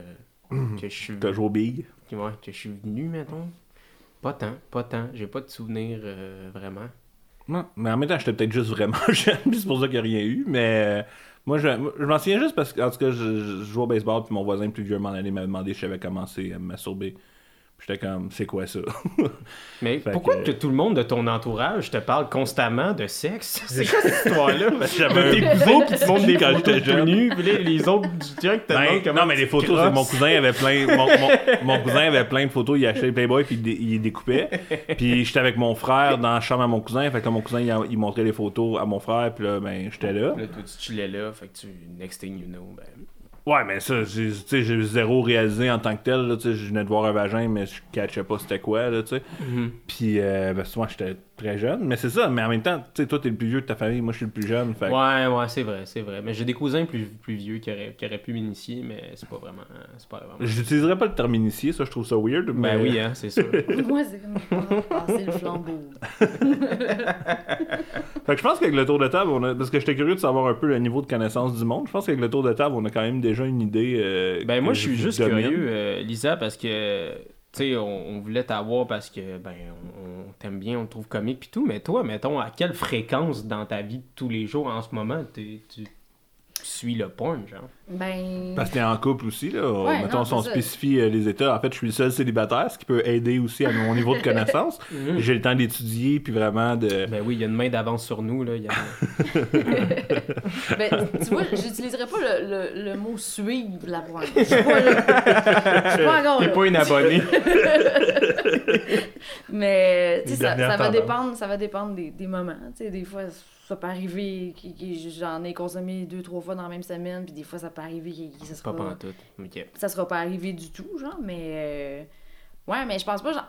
que je suis T'as joué que- ouais, que je suis venu, mettons. Pas tant, pas tant. J'ai pas de souvenir euh, vraiment. Non, mais en même temps, j'étais peut-être juste vraiment jeune, c'est pour ça qu'il n'y a rien eu. Mais euh, moi, je, je m'en souviens juste parce que, en tout cas, je, je jouais au baseball, puis mon voisin plus vieux m'en allait m'a demandé si j'avais commencé à me. J'étais comme, c'est quoi ça? Mais Fait pourquoi que- que... tout le monde de ton entourage te parle constamment de sexe? C'est quoi cette histoire-là? J'avais Tes cousins qui te montrent des Quand photos j'étais jeune. nus, puis là, les autres du truc te Ben, comment non, mais les photos, c'est mon cousin avait plein. Mon, mon- mon cousin avait plein de photos, il achetait Playboy, puis il, il les découpait. Puis j'étais avec mon frère dans la chambre à mon cousin, fait que là, mon cousin, il montrait les photos à mon frère, puis là, ben, j'étais là. Là, toi, tu chillais là, fait que tu, next thing you know, ben... Ouais, mais ça, j'ai- tu sais, j'ai zéro réalisé en tant que tel. Là, tu sais, je venais de voir un vagin, mais je catchais pas c'était quoi. Là, tu sais. Puis, euh, ben, moi, j'étais très jeune. Mais c'est ça, mais en même temps, tu sais, toi, t'es le plus vieux de ta famille, moi, je suis le plus jeune. Fait Ouais, ouais, c'est vrai, c'est vrai. Mais j'ai des cousins plus, plus vieux qui auraient, qui auraient pu m'initier, mais c'est pas vraiment... C'est pas vraiment... J'utiliserais pas le terme initié, ça, je trouve ça weird. mais... Ben oui, hein, c'est sûr. Moi, c'est comme passer le flambeau. Fait que je pense qu'avec le tour de table, on a... parce que j'étais curieux de savoir un peu le niveau de connaissance du monde, je pense qu'avec le tour de table, on a quand même déjà une idée. euh, Ben moi je suis juste domine. curieux, euh, Lisa, parce que sais, on, voulait t'avoir parce que ben on, t'aime bien, on trouve comique puis tout, mais toi, mettons, à quelle fréquence dans ta vie de tous les jours en ce moment tu suis le porn, genre? Ben. Parce que t'es en couple aussi, là. Ouais, Mettons, non, si on ça. spécifie euh, les états. En fait, je suis le seul célibataire, ce qui peut aider aussi à mon niveau de connaissance. J'ai le temps d'étudier, puis vraiment de. Ben oui, il y a une main d'avance sur nous, là. il Y a... Ben, tu vois, j'utiliserais pas le, le, le mot suivre la pointe. Je suis pas là. Je suis pas encore T'es pas une abonnée. Mais tu sais, ça, ça va dépendre, ça va dépendre des, des moments. Tu sais, des fois, ça peut arriver que, que j'en ai consommé deux, trois fois dans la même semaine, puis des fois, ça peut arriver que, que ça Pas sera pas tout. Ok. ça sera pas arrivé du tout, genre, mais. euh, Ouais, mais je pense pas, genre.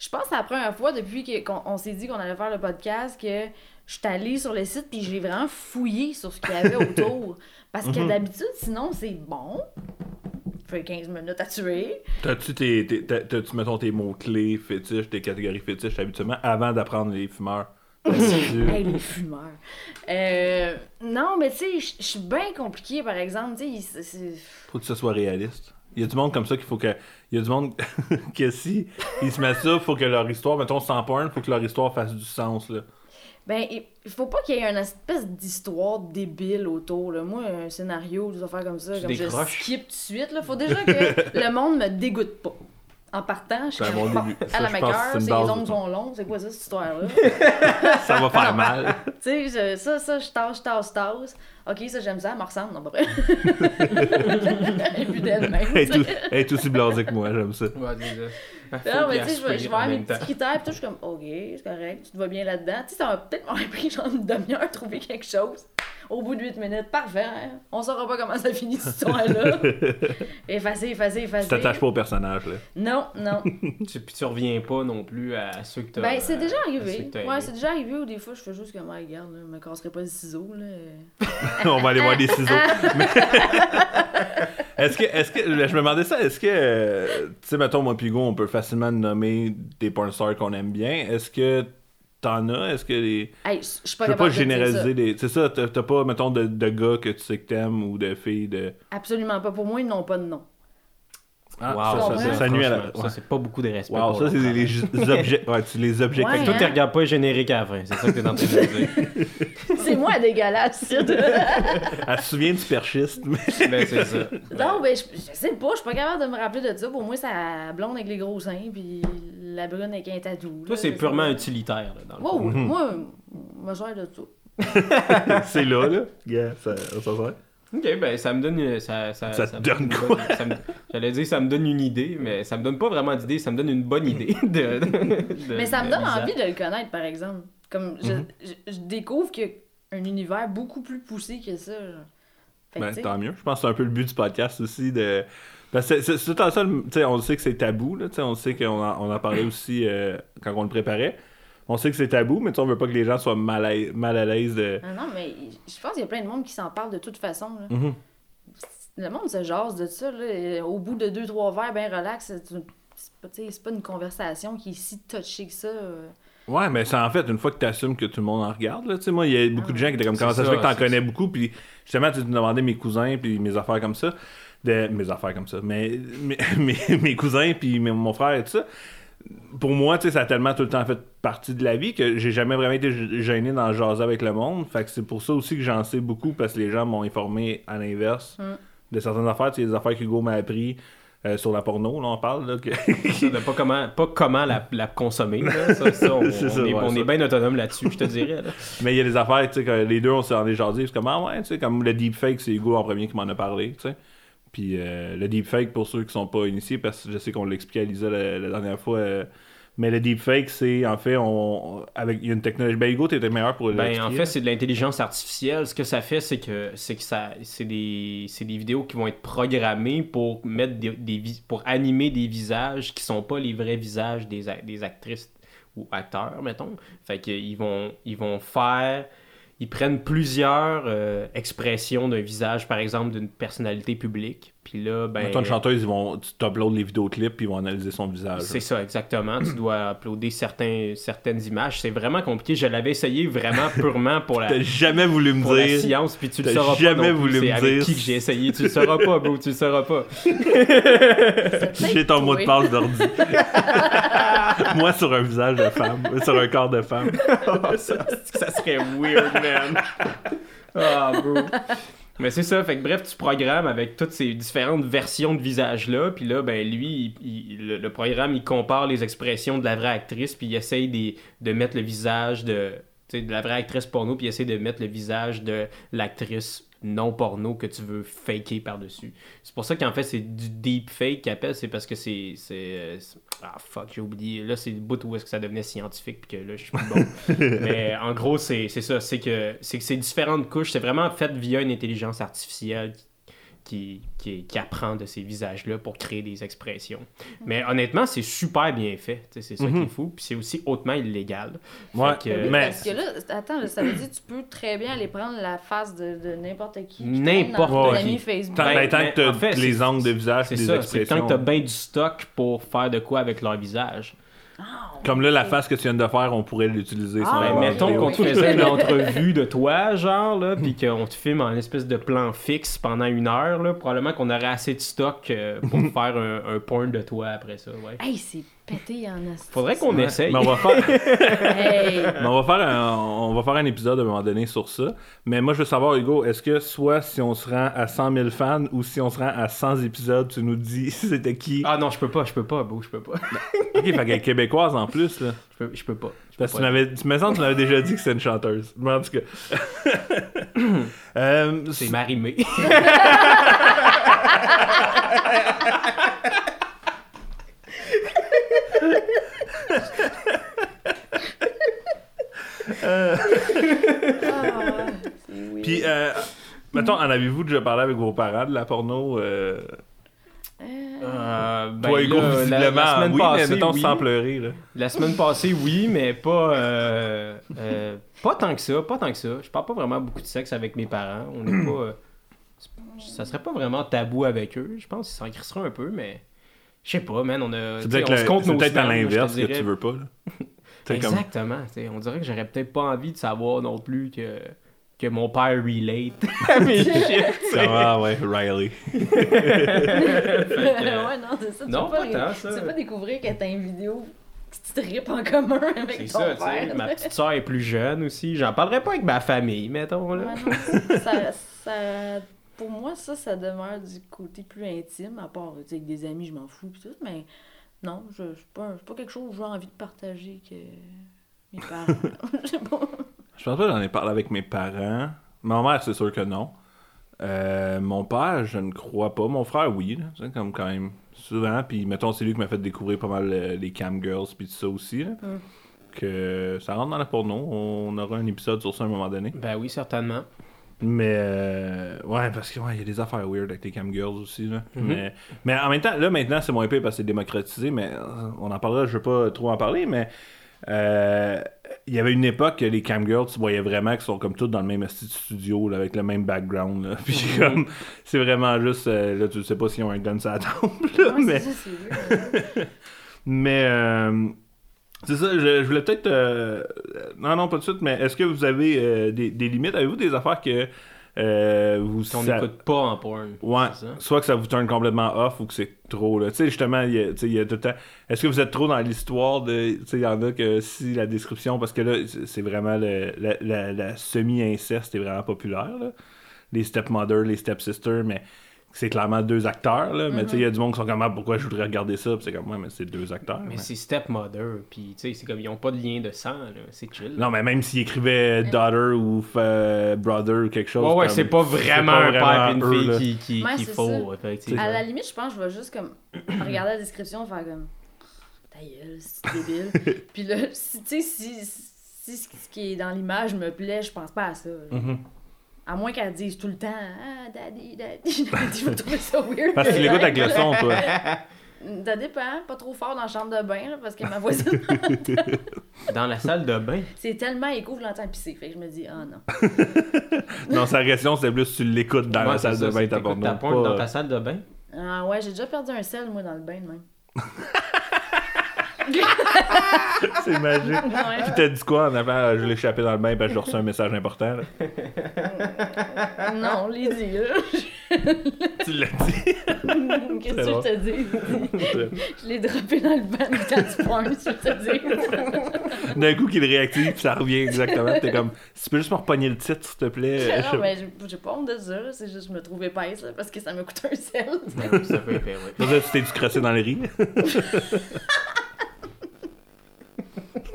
Je pense que c'est la première fois depuis que- qu'on on s'est dit qu'on allait faire le podcast que je suis allée sur le site puis j'ai vraiment fouillé sur ce qu'il y avait autour. Parce que d'habitude, sinon, c'est bon. Fait 15 minutes à tuer. T'as-tu, tes, tes- mettons, tes mots-clés fétiches, tes catégories fétiches habituellement, avant d'apprendre les fumeurs? Hey, les fumeurs. Euh, non, mais tu sais, je je suis bien compliquée, par exemple. Tu sais, il- c'est- c'est- Faut que ce soit réaliste. Il y a du monde comme ça qu'il faut que. Il y a du monde que si ils se mettent ça, faut que leur histoire, mettons sans porn, faut que leur histoire fasse du sens, là. Ben, il il faut pas qu'il y ait une espèce d'histoire débile autour. Là. Moi, un scénario, des affaires comme ça, Tu comme je décroches. skip tout de suite. Là. Faut déjà que le monde me dégoûte pas. En partant, je suis comme, bon à la une ses ongles ça. sont longs. C'est quoi ça, cette histoire-là? Ça va faire mal. tu sais, je- ça, ça, je tasse, je tasse, je tasse. Ok, ça, j'aime ça, elle me ressemble, non, pas vrai. Et puis d'elle-même. Elle est, tout- elle est aussi blasée que moi, j'aime ça. Ouais, ça. Non, Faut mais tu sais, je vais- avoir mes petits critères, puis tout, je suis comme, ok, c'est correct, tu te vas bien là-dedans. Tu sais, ça va peut-être m'avoir pris genre une demi-heure à trouver quelque chose. Au bout de 8 minutes, parfait, hein? on saura pas comment ça finit cette histoire-là. effacé, effacé, Tu effacé. t'attaches pas au personnage, là. Non, non. Tu, puis tu reviens pas non plus à ceux que t'as. Ben, c'est déjà arrivé. Ouais, c'est déjà arrivé où des fois, je fais juste comme, ah, regarde, là, je me casserai pas le ciseau, là. On va aller voir des ciseaux. Mais- est-ce que, est-ce que, je me demandais ça, est-ce que, euh, tu sais, mettons, moi, Pigo, on peut facilement nommer des porn stars qu'on aime bien. Est-ce que t'en as? Est-ce que les. Hey, je peux pas généraliser des. C'est ça, t'as pas, mettons, de, de gars que tu sais que t'aimes ou de filles de. Absolument pas. Pour moi, ils n'ont pas de nom. Ah, Wow, ça, ça, ça, nuit à la. franchement, ouais. Ça, c'est pas beaucoup de respect. Wow, ça, c'est les, les objets. Ouais, tu les objets. Ouais, Toi, tu regardes pas le générique à la fin, c'est ça que t'es en train de dire. C'est moi dégueulasse. ça. Elle se souvient du perchiste, mais. ben, c'est ça. Non, ben, je, je sais pas, je suis pas capable de me rappeler de ça. Pour moi, c'est la blonde avec les gros seins, puis la brune avec un tatou. Toi, c'est purement ça. utilitaire, là, dans le Wow, fond. moi, moi, je gère de ça. c'est là, là. Yeah, ça, ça sert. Ok, ben ça me donne. euh, Ça, ça, Ça te me donne une quoi? bonne- J'allais dire ça me donne une idée, mais ça me donne pas vraiment d'idée, ça me donne une bonne idée. De, de- Mais ça me donne envie de le connaître, par exemple. Comme, je, je, je découvre qu'il y a un univers beaucoup plus poussé que ça. Fait Ben, tant mieux. Je pense que c'est un peu le but du podcast aussi. de Parce que c'est- tout en ça, le- tu sais, on sait que c'est tabou, là, tu sais, on sait qu'on en, on en parlait aussi euh, quand on le préparait. On sait que c'est tabou, mais tu sais, on veut pas que les gens soient mal à, mal à l'aise de. Ah non, mais je pense qu'il y a plein de monde qui s'en parle de toute façon. là. Mhm. Le monde se jase de ça. Là. Au bout de deux, trois verres, bien relax, c'est pas, pas une conversation qui est si touchée que ça. euh. Ouais, mais c'est en fait, une fois que tu assumes que tout le monde en regarde, là, tu sais, moi, il y a beaucoup de gens qui étaient comme, comment ça se fait que t'en connais beaucoup, puis justement, tu te demandais mes cousins, puis mes affaires comme ça, de, mes affaires comme ça, mais mes, mes, mes cousins, puis mon frère et tout ça, pour moi, tu sais, ça a tellement tout le temps fait partie de la vie que j'ai jamais vraiment été gêné dans le jaser avec le monde, fait que c'est pour ça aussi que j'en sais beaucoup, parce que les gens m'ont informé à l'inverse Mm. de certaines affaires, tu sais, des affaires qu'Hugo m'a appris euh, sur la porno, là, on parle, là, que... Ça, pas comment, pas comment la, la consommer. Là. Ça, ça, on, C'est ça, on est, ouais, on est bien autonome là-dessus, je te dirais. là. Mais il y a des affaires, tu sais, que les deux, on s'en est jasé. C'est comme, ah ouais, tu sais, comme le deepfake, c'est Hugo en premier qui m'en a parlé, tu sais. Puis euh, le deepfake, pour ceux qui sont pas initiés, parce que je sais qu'on l'expliquait à Lisa la, la dernière fois, euh, mais le deepfake, c'est, en fait, on, avec, il y a une technologie. Ben, Hugo, t'étais meilleur pour Ben, en fait, c'est de l'intelligence artificielle. Ce que ça fait, c'est que c'est que ça, c'est des, c'est des vidéos qui vont être programmées pour mettre des, des pour animer des visages qui sont pas les vrais visages des, des actrices ou acteurs, mettons. Fait qu'ils vont, ils vont faire, ils prennent plusieurs euh, expressions d'un visage, par exemple, d'une personnalité publique. Puis là, ben, Mettons, une chanteuse, ils vont, tu t'uploades les vidéoclips, puis ils vont analyser son visage. c'est ça, exactement. tu dois uploader certains, certaines images. C'est vraiment compliqué. Je l'avais essayé vraiment purement pour la, T'as jamais voulu me pour la dire. science, puis tu le sauras jamais pas. plus. voulu C'est me avec dire. qui que j'ai essayé. Tu le sauras pas, bro. Tu le sauras pas. J'ai ton mot de toi. passe d'ordi. Moi, sur un visage de femme, euh, sur un corps de femme. ça, ça serait weird, man. Ah, bro. Mais c'est ça, fait que bref, tu programmes avec toutes ces différentes versions de visage-là, puis là, ben lui, le, programme, il compare les expressions de la vraie actrice, puis il essaye de mettre le visage de, de la vraie actrice porno, puis il essaie de mettre le visage de l'actrice non porno que tu veux faker par-dessus. C'est pour ça qu'en fait, c'est du deep fake qu'il appelle, c'est parce que c'est... euh, Ah, fuck, j'ai oublié. Là, c'est le bout où est-ce que ça devenait scientifique, puis que là, je suis bon. Mais en gros, c'est ça. C'est que c'est que c'est différentes couches. C'est vraiment fait via une intelligence artificielle qui, qui, qui apprend de ces visages-là pour créer des expressions. Mais honnêtement, c'est super bien fait. Tu C'est ça qui est fou. Puis c'est aussi hautement illégal. Fait Ouais, que- Oui, mais- Parce que là, attends, là, ça veut dire que tu peux très bien aller prendre la face de, de n'importe qui. N'importe qui. amis Facebook. Tant, Ben, tant que t'as en fait, les angles de visage C'est et des ça. Tant que t'as bien du stock pour faire de quoi avec leur visage. Comme là, la face que tu viens de faire, on pourrait l'utiliser. Ah, sans Ben, mettons qu'on te faisait une entrevue de toi, genre, là, puis qu'on te filme en espèce de plan fixe pendant une heure, là, probablement qu'on aurait assez de stock euh, pour faire un, un porn de toi après ça, ouais. Hey, c'est pété en asti. Faudrait qu'on Ouais. essaye. Mais on va faire, Hey! mais on va faire un, on va faire un épisode à un moment donné sur ça. Mais moi, je veux savoir, Hugo, est-ce que soit si on se rend à 100 000 fans ou si on se rend à 100 épisodes, tu nous dis c'était qui? Ah non, je peux pas, je peux pas, beau, je peux pas. Ok, fait qu'elle est québécoise en plus, là. Je peux, je peux pas. Je Parce que tu m'avais, tu me sens que tu m'avais déjà dit que c'était une chanteuse. Mais en tout cas. Euh, C'est Marie-Mé. Ah. Puis, euh, mettons, en avez-vous déjà parlé avec vos parents de la porno euh, Euh, ben Toi, Hugo, là, la- visiblement, la, semaine oui, passée, mais mettons oui. sans pleurer, là. La semaine passée, oui, mais pas, euh, euh, pas tant que ça, pas tant que ça. Je parle pas vraiment beaucoup de sexe avec mes parents. On n'est pas, euh, ça serait pas vraiment tabou avec eux. Je pense qu'ils s'en crisseraient un peu, mais je sais pas, man. On a, C'est peut-être on se le- compte c'est nos peut-être à l'inverse que tu veux pas, là. Comme- Exactement. tu sais, On dirait que j'aurais peut-être pas envie de savoir non plus que, que mon père relate à mes shit. tu sais. Ah ouais, Riley. ouais, non, c'est ça. Tu Non, peux pas, pas tant, ça. Tu peux pas découvrir que t'as une vidéo que tu tripes en commun avec C'est ton ça, tu sais. père. Ma petite soeur est plus jeune aussi. J'en parlerai pas avec ma famille, mettons. Là. Ouais, non, ça, ça- pour moi, ça, ça demeure du côté plus intime, à part, tu sais, avec des amis, je m'en fous, pis tout, mais non, je c'est pas, pas quelque chose que j'ai envie de partager que mes parents. Je pense pas que j'en ai parlé avec mes parents. Ma mère, c'est sûr que non. Euh, mon père, je ne crois pas. Mon frère, oui. là. C'est comme quand même souvent. Puis mettons, c'est lui qui m'a fait découvrir pas mal euh, les cam girls puis tout ça aussi. là. Mm. Que ça rentre dans la porno. On aura un épisode sur ça à un moment donné. Ben oui, certainement. Mais euh, ouais, parce que ouais, il y a des affaires weird avec les cam girls aussi. Là. Mhm. mais, mais en même temps, là maintenant c'est moins épais parce que c'est démocratisé, mais euh, on en parlera, je veux pas trop en parler, mais Euh, il y avait une époque que les camgirls, tu voyais vraiment qu'ils sont comme toutes dans le même studio, là, avec le même background. Là. Puis comme, c'est vraiment juste, euh, là, tu sais pas s'ils ont un gun sur la tempe, là, Ouais, mais... c'est ça, c'est weird. Mais euh, c'est ça, je, je voulais peut-être. euh, non, non, pas tout de suite, mais est-ce que vous avez euh, des, des limites? Avez-vous des affaires que euh, vous. Si on ça- n'écoute pas en porn. Ouais, soit que ça vous turn complètement off ou que c'est trop. là. Tu sais, justement, il y a, tu sais, il y a tout le temps. Est-ce que vous êtes trop dans l'histoire de. Tu sais, il y en a que si la description, parce que là, c'est vraiment le- la, la- la semi-inceste est vraiment populaire. Là. Les stepmother, les stepsisters, mais c'est clairement deux acteurs. Là. Mais tu sais, il y a du monde qui sont comme, ah, pourquoi je voudrais regarder ça? Puis c'est comme, ouais, mais c'est deux acteurs. Mais Ouais. c'est stepmother, puis tu sais, c'est comme ils ont pas de lien de sang, là. C'est chill. Non, mais même s'il écrivait daughter ou euh, brother ou quelque chose. Ouais, ouais, c'est pas vraiment un père et une eux, fille là. qui, qui, Ouais, qui c'est faut, ça. effectivement. À la limite, je pense que je vais juste comme regarder la description faire comme ta gueule, c'est débile. Puis là, si, tu sais, si, si ce qui est dans l'image me plaît, je pense pas à ça. Mhm. À moins qu'elle dise tout le temps Ah, daddy, daddy, daddy, je vais trouver ça weird. Parce que tu l'écoutes avec le son, toi. Ça dépend, pas trop fort dans la chambre de bain, là, parce que ma voisine, Dans la salle de bain? c'est tellement écho, je l'entends pisser. Fait que je me dis, ah non. Non, sa question, c'est plus tu l'écoutes dans Ouais, la salle ça, de bain, c'est ta t'écoutes porno. ta porn pas- dans ta salle de bain? Ah ouais, j'ai déjà perdu un sel, moi, dans le bain de même. C'est magique. Ouais. Puis t'as dit quoi en avant? Je l'ai échappé dans le bain parce que j'ai reçu un message important. là. Non, on l'a dit, là. Tu l'as dit? Qu'est-ce que C'est je bon. te dis? Je l'ai droppé dans le ban quand tu prends, je te dire. D'un coup qu'il réactive, puis ça revient exactement. Puis T'es comme, si tu peux juste me repogner le titre, s'il te plaît. Je- Non, mais j'ai- j'ai pas honte de ça, là. c'est juste que je me trouve épaisse là, parce que ça me coûte un sel. Ça peut faire. Là, tu t'es du crossé dans le riz.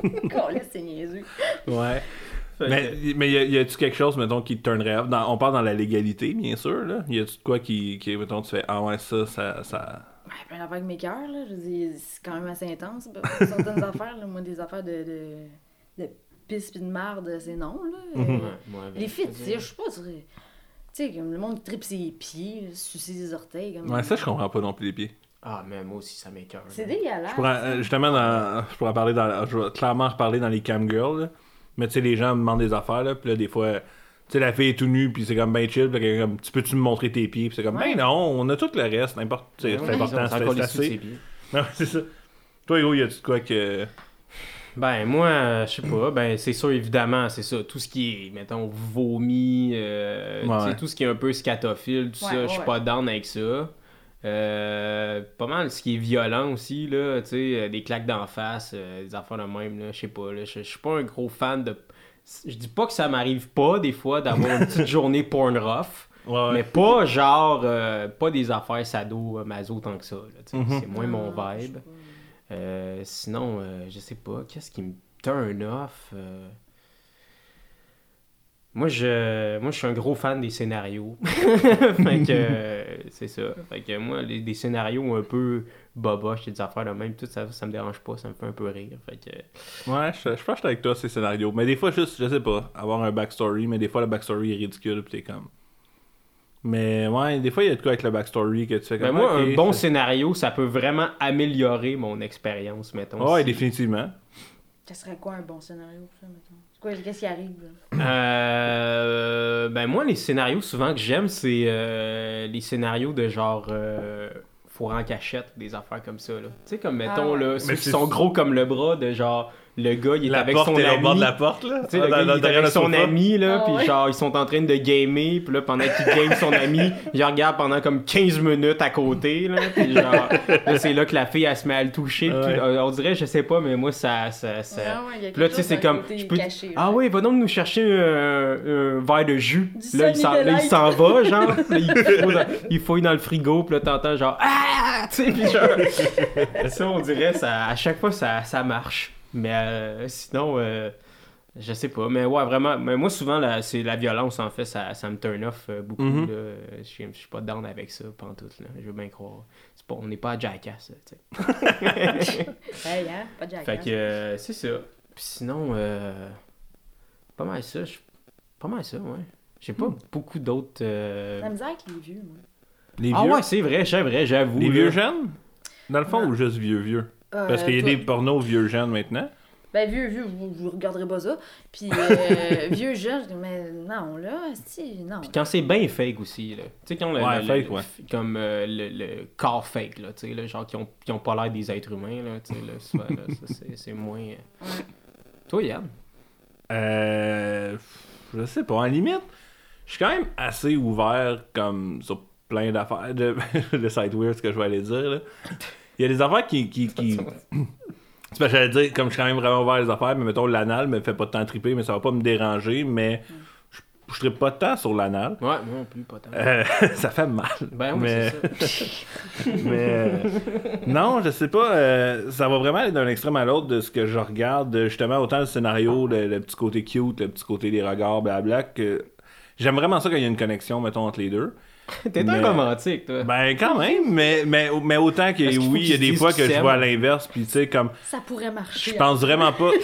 C'est niaiseux. Ouais. Fait Mais, que- mais y a-tu quelque chose, mettons, qui te turnerait off? Dans- on parle dans la légalité, bien sûr, là. Y a-tu de quoi qui, qui, mettons, tu fais, ah ouais, ça, ça, ça... Ouais, plein d'affaires avec mes cœurs, là. Je veux dire, c'est quand même assez intense. Certaines affaires, là. Moi, des affaires de, de, de pisse pis de marde, c'est non, là. Mhm. Euh, Ouais, Les fétiches, je sais pas, tu sais- tu sais, comme le monde tripe ses pieds, sucer ses orteils. Comme... Ouais, ça, je comprends pas non plus les pieds. Ah, mais moi aussi, ça m'écoeure. C'est dégueulasse. Je pourrais, justement, dans, je pourrais parler dans, je vais clairement reparler dans les camgirls, là. Mais tu sais, les gens me demandent des affaires, là, puis là, des fois, tu sais, la fille est tout nue, puis c'est comme ben chill, puis comme, tu peux-tu me montrer tes pieds, puis c'est comme, Ouais. ben non, on a tout le reste, n'importe, c'est Ouais, c'est ouais, important, c'est assez. pieds. Non, c'est ça. Toi, Hugo, y a-tu de quoi que. Ben, moi, euh, je sais pas. Ben, c'est sûr, évidemment, c'est ça. Tout ce qui est, mettons, vomi, euh, Ouais. tu sais, tout ce qui est un peu scatophile, tout Ouais, ça, ouais, je suis ouais. pas down avec ça. Euh, pas mal ce qui est violent aussi, là, tu sais, euh, des claques d'en face, euh, des affaires de même, là, je sais pas, là, je suis pas un gros fan de... Je dis pas que ça m'arrive pas, des fois, d'avoir une petite journée porn rough, Ouais, ouais. mais pas genre, euh, pas des affaires sado, maso tant que ça, là, Mhm. c'est moins mon Ah, vibe. Euh, sinon, euh, je sais pas, qu'est-ce qui me turn off euh? Moi, je, moi, je suis un gros fan des scénarios. fait que, euh, c'est ça. Fait que moi, les, des scénarios un peu boboches, des affaires de même, tout ça, ça me dérange pas, ça me fait un peu rire. Fait que, Ouais, je, je pense que j'étais avec toi, ces scénarios. Mais des fois, juste, je sais pas, avoir un backstory, mais des fois, le backstory est ridicule, pis t'es comme. Mais ouais, des fois, il y a de quoi avec le backstory que tu fais comme. ben moi, un bon scénario, ça peut vraiment améliorer mon expérience, mettons. Ouais, Si- définitivement. Ça serait quoi un bon scénario pour ça, mettons? Qu'est-ce qui arrive, là? Euh, ben moi, les scénarios souvent que j'aime, c'est euh, les scénarios de genre euh, en cachette, des affaires comme ça. là. Tu sais, comme mettons, Ah. là, ceux Mais qui sont gros comme le bras, de genre, le gars, il est La avec porte son est au ami. bord de la porte, là. Tu sais, le Ah, gars, dans- il est avec son sofa. ami, là, Ah puis ouais? genre, ils sont en train de gamer, puis là, pendant qu'il game son ami, il regarde pendant comme 15 minutes à côté, là, puis genre, là, c'est là que la fille, elle se met à le toucher, Ouais. on dirait, je sais pas, mais moi, ça... ça, ça... Ah ouais, là, tu sais, c'est comme. je peux- caché, ah oui, va donc nous chercher un, un verre de jus. Du Là, il s'en, là, il Delight. s'en va, genre. Là, il, fouille dans, il fouille dans le frigo, puis là, t'entends genre. Ah! Tu sais, puis genre. ça, on dirait, ça, à chaque fois, ça, ça marche. Mais euh, sinon, euh, je sais pas. Mais ouais, vraiment. Mais moi, souvent, la, c'est la violence, en fait, ça, ça me turn off euh, beaucoup. Mhm. là. Je suis- je suis pas down avec ça, pantoute, là. Je veux bien croire. C'est pas, on n'est pas à Jackass, tu sais. Hey, hein? Pas jackass. Fait que euh, c'est ça. Puis sinon, euh, pas mal ça. je- Pas mal ça, ouais. J'ai pas beaucoup d'autres. euh, La misère avec les vieux, moi. Les vieux, Ah ouais, c'est vrai, c'est vrai, j'avoue. les là. vieux jeunes? Dans le fond, Non. ou juste vieux vieux? Euh, Parce qu'il y a toi- des pornos vieux jeunes maintenant. Ben, vieux, vieux, vous, vous regarderez pas ça. Puis, euh, vieux jeune, je dis, mais non, là, si, non. Puis quand c'est bien fake aussi, là. Tu sais, quand le, Ouais, le- fake, le- ouais. comme euh, le, le corps fake, là, tu sais, là, genre qui ont, qui ont pas l'air des êtres humains, là, tu sais, là, ça, là, ça, c'est, c'est moins... euh. Ouais. Toi, Yann? Euh, je sais pas, en limite, je suis quand même assez ouvert comme sur plein d'affaires de, le site weird ce que je vais aller dire là. Il y a des affaires qui qui, qui... J'allais dire comme je suis quand même vraiment ouvert les affaires, mais mettons l'anal me fait pas de temps triper, mais ça va pas me déranger, mais je je trippe pas de temps sur l'anal. Ouais, moi non plus, pas tant. Euh, ça fait mal. ben oui, mais- c'est ça. Mais euh, non, je sais pas. euh, ça va vraiment aller d'un extrême à l'autre de ce que je regarde. Justement, autant le scénario, le, le petit côté cute, le petit côté des regards, blabla, que j'aime vraiment ça quand il y a une connexion, mettons, entre les deux. T'es Mais- un romantique, toi. Ben, quand même, mais, mais, mais autant que oui, il y a des fois que je vois à l'inverse, puis tu sais, comme, Ça pourrait marcher. je pense vraiment pas.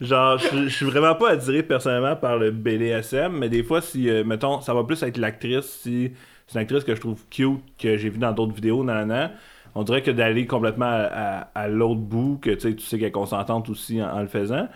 Genre, je, suis vraiment pas attiré personnellement par le BDSM, mais des fois, si, euh, mettons, ça va plus être l'actrice, si c'est une actrice que je trouve cute, que j'ai vu dans d'autres vidéos, nanana, on dirait que d'aller complètement à, à- à l'autre bout, que tu sais, tu sais qu'elle est consentante aussi en, en le faisant,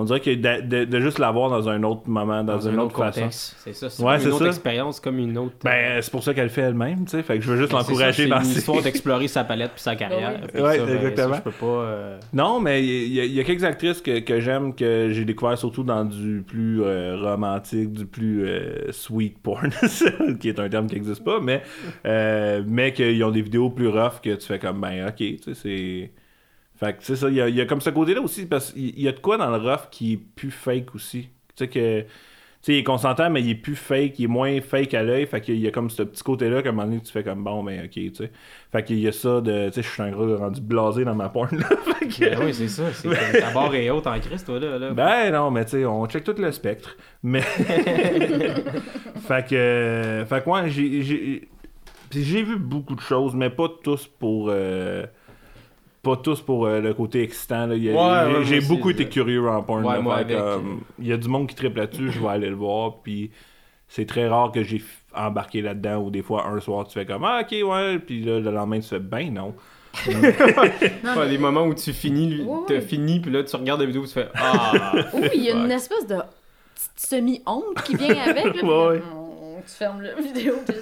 on dirait que de, de- de juste l'avoir dans un autre moment, dans, dans une un autre, autre façon. contexte. C'est ça. C'est Ouais, une autre ça. expérience, comme une autre. Ben, c'est pour ça qu'elle fait elle-même, tu sais, fait que je veux juste Ben, l'encourager dans C'est une ses- histoire d'explorer sa palette puis sa carrière. oui. Puis Ouais, ça, ben, exactement. ça, je peux pas. euh, Non, mais il y, a- il y a quelques actrices que, que j'aime, que j'ai découvert surtout dans du plus euh, romantique, du plus euh, sweet porn, qui est un terme qui n'existe pas, mais, euh, mais qu'ils ont des vidéos plus rough que tu fais comme, ben ok, tu sais, c'est... Fait que, tu sais, ça, il y a, il y a comme ce côté-là aussi, parce qu'il y a de quoi dans le rough qui est plus fake aussi. Tu sais que... Tu sais, il est consentant, mais il est plus fake, il est moins fake à l'œil. Fait qu'il y a comme ce petit côté-là qu'à un moment donné, tu fais comme bon, ben ok, tu sais. Fait qu'il y a ça de. Tu sais, je suis un gros rendu blasé dans ma porn, là. Fait que- Ben oui, c'est ça. C'est comme ta barre est haute en Christ, toi, là. là. ben non, mais tu sais, on check tout le spectre. Mais. fait que. Fait que, ouais, j'ai. j'ai vu beaucoup de choses, mais pas tous pour. euh, Pas tous pour euh, le côté excitant. là. Il y a- Ouais, j'ai ouais, j'ai moi beaucoup aussi, été curieux en porn. Ouais, là, moi fait avec, comme, euh, Il y a du monde qui tripe là-dessus, je vais aller le voir. Puis c'est très rare que j'ai f- embarqué là-dedans ou des fois un soir tu fais comme Ah, ok, ouais. Puis là, le lendemain tu fais Ben non. Non, Ouais, mais- des moments où tu finis, lui, Ouais, t'as ouais. fini, puis là, tu regardes la vidéo, tu fais Ah. Oui, il y a une espèce de petite semi-honte qui vient avec. Là, puis Ouais. on- Tu fermes la vidéo, Ah,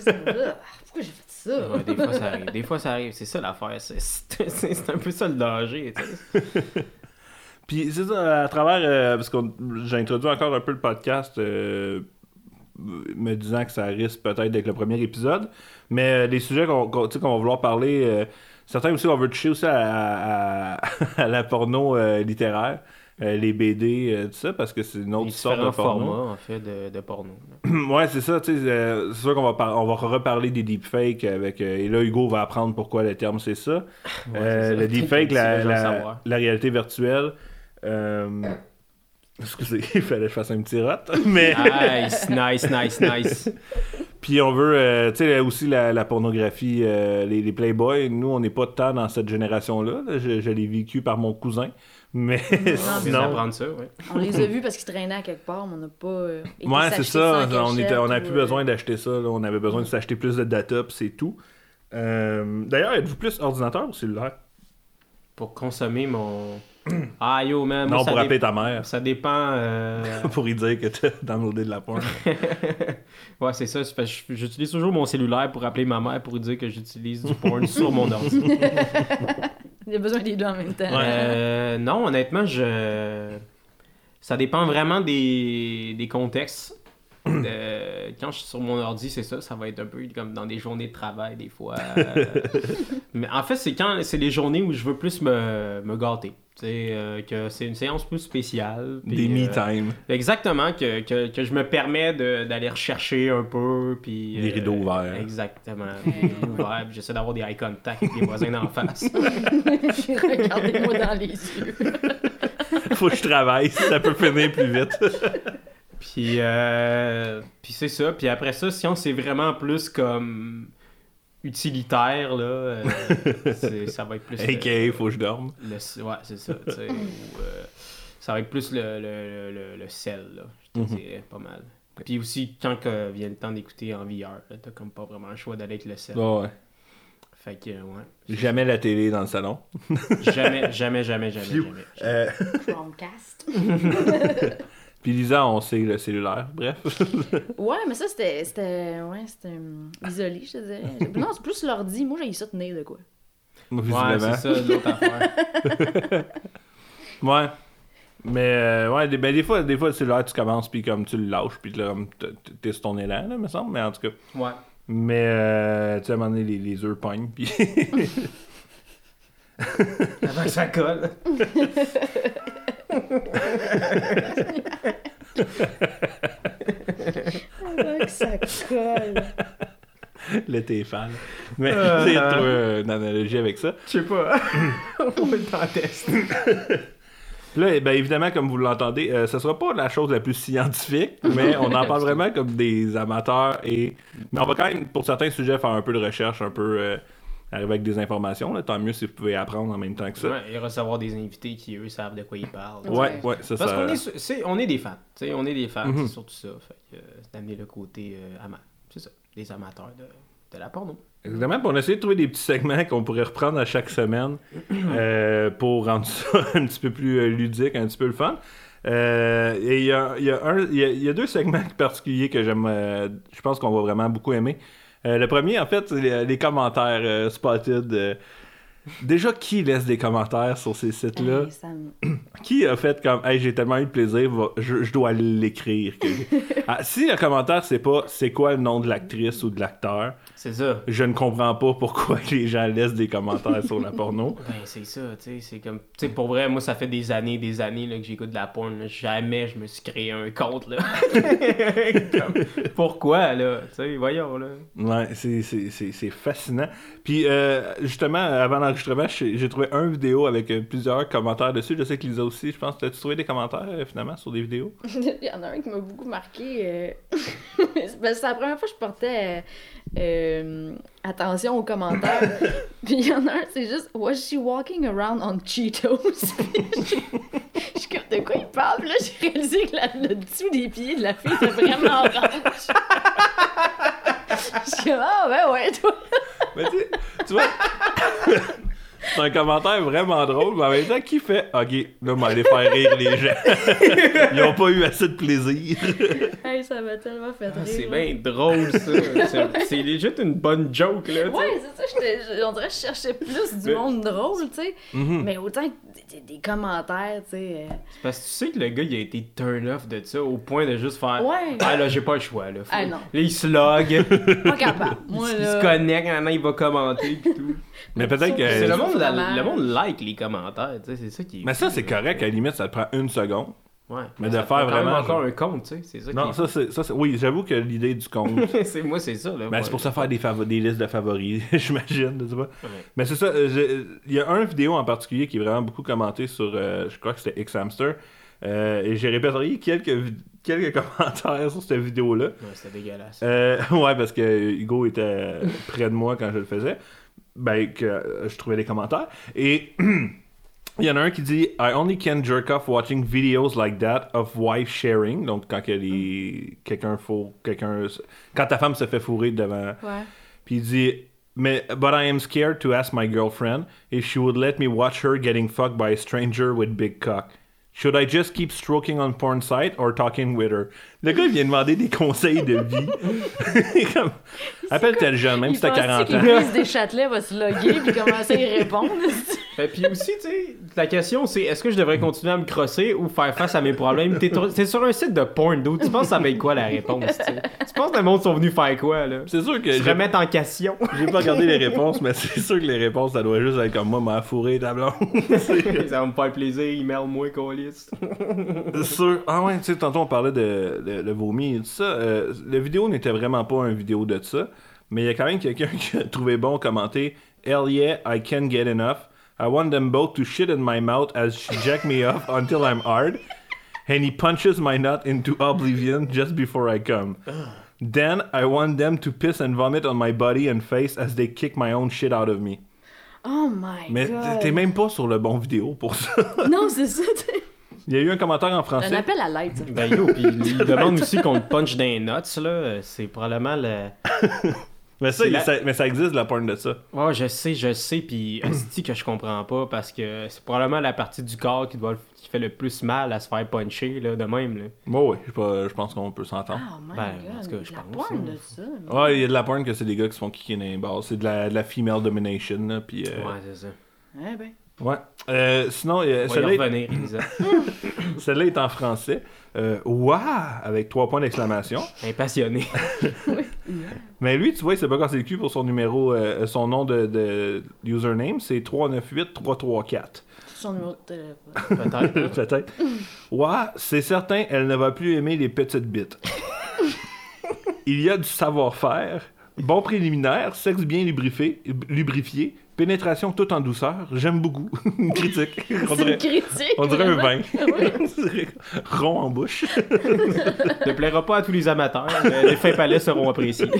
pourquoi j'ai fait ça? Ouais, des fois, ça arrive. Des fois, ça arrive. C'est ça l'affaire. C'est- C'est c'est- c'est un peu ça le danger. Puis c'est ça, à travers. euh, parce que j'ai introduit encore un peu le podcast, euh, me disant que ça risque peut-être d'être le premier épisode. Mais euh, les sujets qu'on qu'on- tu sais, qu'on va vouloir parler, euh, certains aussi, on veut toucher aussi à, à- à la porno euh, littéraire, euh, les BD, euh, tout ça, parce que c'est une autre Les sorte de porno. formats, en fait, de, de porno. ouais, c'est ça, tu sais, euh, c'est sûr qu'on va, par- on va reparler des deepfakes avec. et là, Hugo va apprendre pourquoi le terme c'est ça. Ouais, c'est ça. le deepfake, la, la- réalité virtuelle. Excusez, il fallait que je fasse un petit rot. Mais Nice, nice, nice, nice. puis on veut, euh, tu sais, aussi la, la pornographie, euh, les, les Playboys. Nous, on n'est pas tant dans cette génération-là. là. Je, je l'ai vécu par mon cousin. Mais On vient sinon, d'apprendre ça, ouais. On les a vus parce qu'ils traînaient à quelque part, mais on n'a pas. euh, été ouais, c'est ça. On on n'a ou, plus euh, besoin d'acheter ça. là. On avait besoin de s'acheter plus de data, puis c'est tout. Euh, D'ailleurs, êtes-vous plus ordinateur ou cellulaire? Pour consommer mon. Ah yo, man. moi, Non, pour dé- appeler ta mère. Ça dépend. euh, pour lui dire que t'as downloadé de la porn. ouais, c'est ça. J'utilise toujours mon cellulaire pour appeler ma mère pour lui dire que j'utilise du porn sur mon ordi. Il y a besoin des deux en même temps. Euh, non, honnêtement, je. Ça dépend vraiment des, des contextes. Quand je suis sur mon ordi, c'est ça, ça va être un peu comme dans des journées de travail des fois. Euh, mais en fait, c'est quand c'est les journées où je veux plus me, me gâter. Tu sais, euh, que c'est une séance plus spéciale. Des me euh, time. Exactement, que, que, que je me permets d'aller rechercher un peu. Puis, Des euh, rideaux ouverts. Exactement. Des rideaux ouverts. J'essaie d'avoir des eye contact avec les voisins d'en face. Regardez-moi dans les yeux. Faut que je travaille, ça peut finir plus vite. Puis, euh, puis c'est ça. Puis après ça, si on c'est vraiment plus comme utilitaire, là, euh, c'est- ça va être plus... le- A.K.A. faut que je dorme. le- ouais, c'est ça. tu sais, ou, euh, ça va être plus le, le, le, le sel, là. Je te Mhm. dirais pas mal. Puis aussi, quand que vient le temps d'écouter en VR, là, t'as comme pas vraiment le choix d'aller avec le sel. ouais. Fait que, ouais. Jamais la télé dans le salon. Jamais, jamais, jamais, jamais, jamais. Euh, Chromecast. Puis Lisa, on sait le cellulaire. Bref. Ouais, mais ça, c'était. C'était. Ouais, c'était. hum, isolé, je te dirais. Non, c'est plus l'ordi. Moi, j'ai ça tenir de quoi. Ouais, Visiblement. c'est ça, l'autre affaire. Ouais. Mais euh, ouais, des, ben, des fois, des fois, le cellulaire, tu commences, puis comme tu le lâches, puis là, t'es sur ton élan, là, me semble. Mais en tout cas. Ouais. Mais, euh, tu sais, à un moment donné, les, les œufs pognent, puis. Avant que ça colle. Que ça colle. le téléphone. Mais, Euh, sais, trouver une analogie avec ça. Je sais pas. On va le test. Là, eh ben, évidemment, comme vous l'entendez, euh, ce sera pas la chose la plus scientifique, mais on en parle vraiment comme des amateurs et. Mais on va quand même, pour certains sujets, faire un peu de recherche, un peu euh, arriver avec des informations. Là. Tant mieux si vous pouvez apprendre en même temps que ça. Ouais, et recevoir des invités qui, eux, savent de quoi ils parlent. Ouais, ouais, ça, Parce ça- qu'on est, c'est- on est des fans. tu sais, on est des fans, Mhm. c'est surtout ça. Fait que, euh, c'est d'amener le côté euh, ama- C'est ça, des amateurs de, de la porno. Exactement. Puis on a essayé de trouver des petits segments qu'on pourrait reprendre à chaque semaine euh, pour rendre ça un petit peu plus euh, ludique, un petit peu le fun. Euh, et il y a, il y a un- il y a- y a deux segments particuliers que j'aime, euh, je pense qu'on va vraiment beaucoup aimer. Euh, le premier, en fait, c'est les, commentaires euh, spotted. Déjà, qui laisse des commentaires sur ces sites-là? Hey, ça me- Qui a fait comme Hey, j'ai tellement eu de plaisir, va- je, je dois l'écrire. Ah, si le commentaire, c'est pas c'est quoi le nom de l'actrice ou de l'acteur, C'est ça. je ne comprends pas pourquoi les gens laissent des commentaires sur la porno. Ben, c'est ça, tu sais, c'est comme... Tu sais, pour vrai, moi, ça fait des années, des années là, que j'écoute de la porn. là. Jamais je me suis créé un compte, là. Comme, pourquoi, là? Tu sais, voyons, là. Ouais, c'est- c'est c'est- c'est fascinant. Puis, euh, justement, avant l'enregistrement, j'ai j'ai trouvé un vidéo avec euh, plusieurs commentaires dessus. Je sais que Lisa aussi, je pense. T'as-tu trouvé des commentaires, euh, finalement, sur des vidéos? Il y en a un qui m'a beaucoup marqué. euh, c'est que c'est la première fois que je portais euh, attention aux commentaires. Puis il y en a un, c'est juste Was she walking around on Cheetos? Je je suis comme de quoi il parle? Puis là, j'ai réalisé que la- le dessous des pieds de la fille était vraiment orange. Je suis comme Ah, ben ouais, toi. Mais tu sais, tu vois, c'est un commentaire vraiment drôle, mais en même temps, qui fait Ok, là, on va aller faire rire les gens. Ils ont pas eu assez de plaisir. Hey, ça m'a tellement fait rire. Ah, c'est là. bien drôle, ça. C'est- C'est legit une bonne joke, là. Ouais, c'est ça, on dirait que je cherchais plus du Mais- monde drôle, tu sais. Mhm. Mais autant que des, des- commentaires, tu sais. euh, C'est Parce que tu sais que le gars, il a été turn off de ça au point de juste faire. Ouais. Ah là, j'ai pas le choix, là. Faut- Ah, non. Là, il se log. il, Pas capable. Moi, il là. se connecte, maintenant, il va commenter, pis tout. Mais peut-être que. Le monde, le monde like les commentaires, tu sais, c'est ça qui est. Mais ça, c'est correct. À la limite, ça te prend une seconde. Ouais. Mais de faire vraiment, encore je- un compte, tu sais, c'est ça qui Non, est ça, c'est. ça, c'est- Oui, j'avoue que l'idée du compte. c'est moi c'est ça là. Ben, ouais. c'est pour ça faire des, favo- des listes de favoris, j'imagine. Ouais. Mais c'est ça, euh, il y a un vidéo en particulier qui est vraiment beaucoup commenté sur, euh, je crois que c'était X-Hamster, euh, et j'ai répertorié quelques, quelques commentaires sur cette vidéo-là. Ouais, c'était dégueulasse. Euh, ouais, parce que Hugo était près de moi quand je le faisais. Ben, que je trouvais des commentaires. Et il y en a un qui dit I only can jerk off watching videos like that of wife sharing. Donc, quand que les- mm. quelqu'un faut. quelqu'un Quand ta femme se fait fourrer devant. Ouais. Puis il dit Mais, But I am scared to ask my girlfriend if she would let me watch her getting fucked by a stranger with big cock. Should I just keep stroking on porn site or talking with her? Le gars, il vient demander des conseils de vie. Comme, Appelle tel jeune, même Il si t'as pense 40 que ans. Louise Deschâtelet va se loguer puis commencer à y répondre. Et puis aussi, tu sais, la question c'est est-ce que je devrais continuer à me crosser ou faire face à mes problèmes? T'es sur- un site de porn, d'où tu penses que ça va être quoi la réponse tu penses que le monde sont venus faire quoi là? C'est sûr que Se j'ai remettre en question. j'ai pas regardé les réponses, mais c'est sûr que les réponses, ça doit juste être comme moi, m'a fourré ta blonde. Ça va me faire plaisir, email-moi, colis. C'est sûr. Ah ouais, tu sais, tantôt on parlait de, de, de vomi et tout ça. Euh, la vidéo n'était vraiment pas une vidéo de ça, mais il y a quand même quelqu'un qui a trouvé bon commenter Hell yeah, I can't get enough. I want them both to shit in my mouth as she jack me off until I'm hard. And he punches my nut into oblivion just before I come. Then I want them to piss and vomit on my body and face as they kick my own shit out of me. Oh my Mais god. t'es même pas sur le bon vidéo pour ça. Non, c'est ça. Il y a eu un commentaire en Un français. appel à l'aide, ça. Ben yo, pis il demande aussi qu'on le punch dans les nuts là, c'est probablement le. Mais ça, la- ça- mais ça existe la porn de ça. Ouais, je sais, je sais, puis c'est que je comprends pas parce que c'est probablement la partie du corps qui, doit, le- qui fait le plus mal à se faire puncher là, de même. Là. Moi, oui, je, pense qu'on peut s'entendre. Oh my Ben, god. en tout cas, je la pense, porn de ça. mais- Ouais, il y a de la porn que c'est des gars qui se font kicker dans les bars. C'est de la, de la female domination, là, puis... euh, Ouais, c'est ça. Eh ben. Ouais. Euh, sinon, y celle-là est- revenir, Elisa. celle-là est en français. Euh! Avec trois points d'exclamation. Impassionné. Mais lui, tu vois, il s'est pas cassé le cul pour son numéro, euh, son nom de, de username, c'est 398-334. Son numéro de téléphone. Peut-être. Peut-être. C'est certain, elle ne va plus aimer les petites bites. Il y a du savoir-faire, bon préliminaire, sexe bien lubrifié, lubrifié, pénétration tout en douceur. J'aime beaucoup. Une critique. On C'est dirait, une critique. on dirait un vin. Rond en bouche. ne plaira pas à tous les amateurs, mais les fins palais seront appréciés.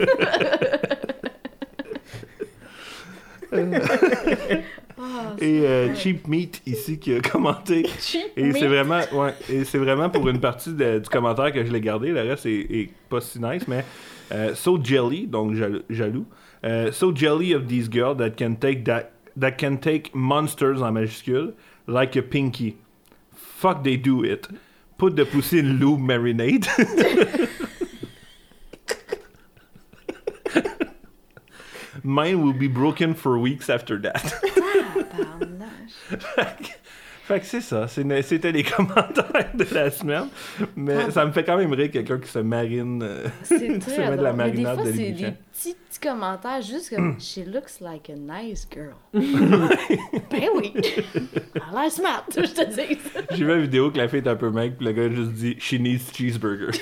Et euh, Cheap Meat ici qui a commenté. cheap Et meat? c'est vraiment, ouais, et c'est vraiment pour une partie de- du commentaire que je l'ai gardé. Le reste est, est pas si nice, mais euh, so jelly, donc jal- jaloux. Euh, so jelly of these girls that can take that that can take monsters en majuscule like a pinky. Fuck they do it. Put the pussy in lube marinade. Mine will be broken for weeks after that. Fait que c'est ça, c'était les commentaires de la semaine. Mais ça me fait quand même rire quelqu'un qui se marine. euh, se met de la marinade de c'est des petits, petits commentaires juste comme She looks like a nice girl. ben oui. Elle a l'air smart, je te dis. J'ai vu une vidéo que la fille est un peu maigre, puis le gars juste dit She needs cheeseburgers.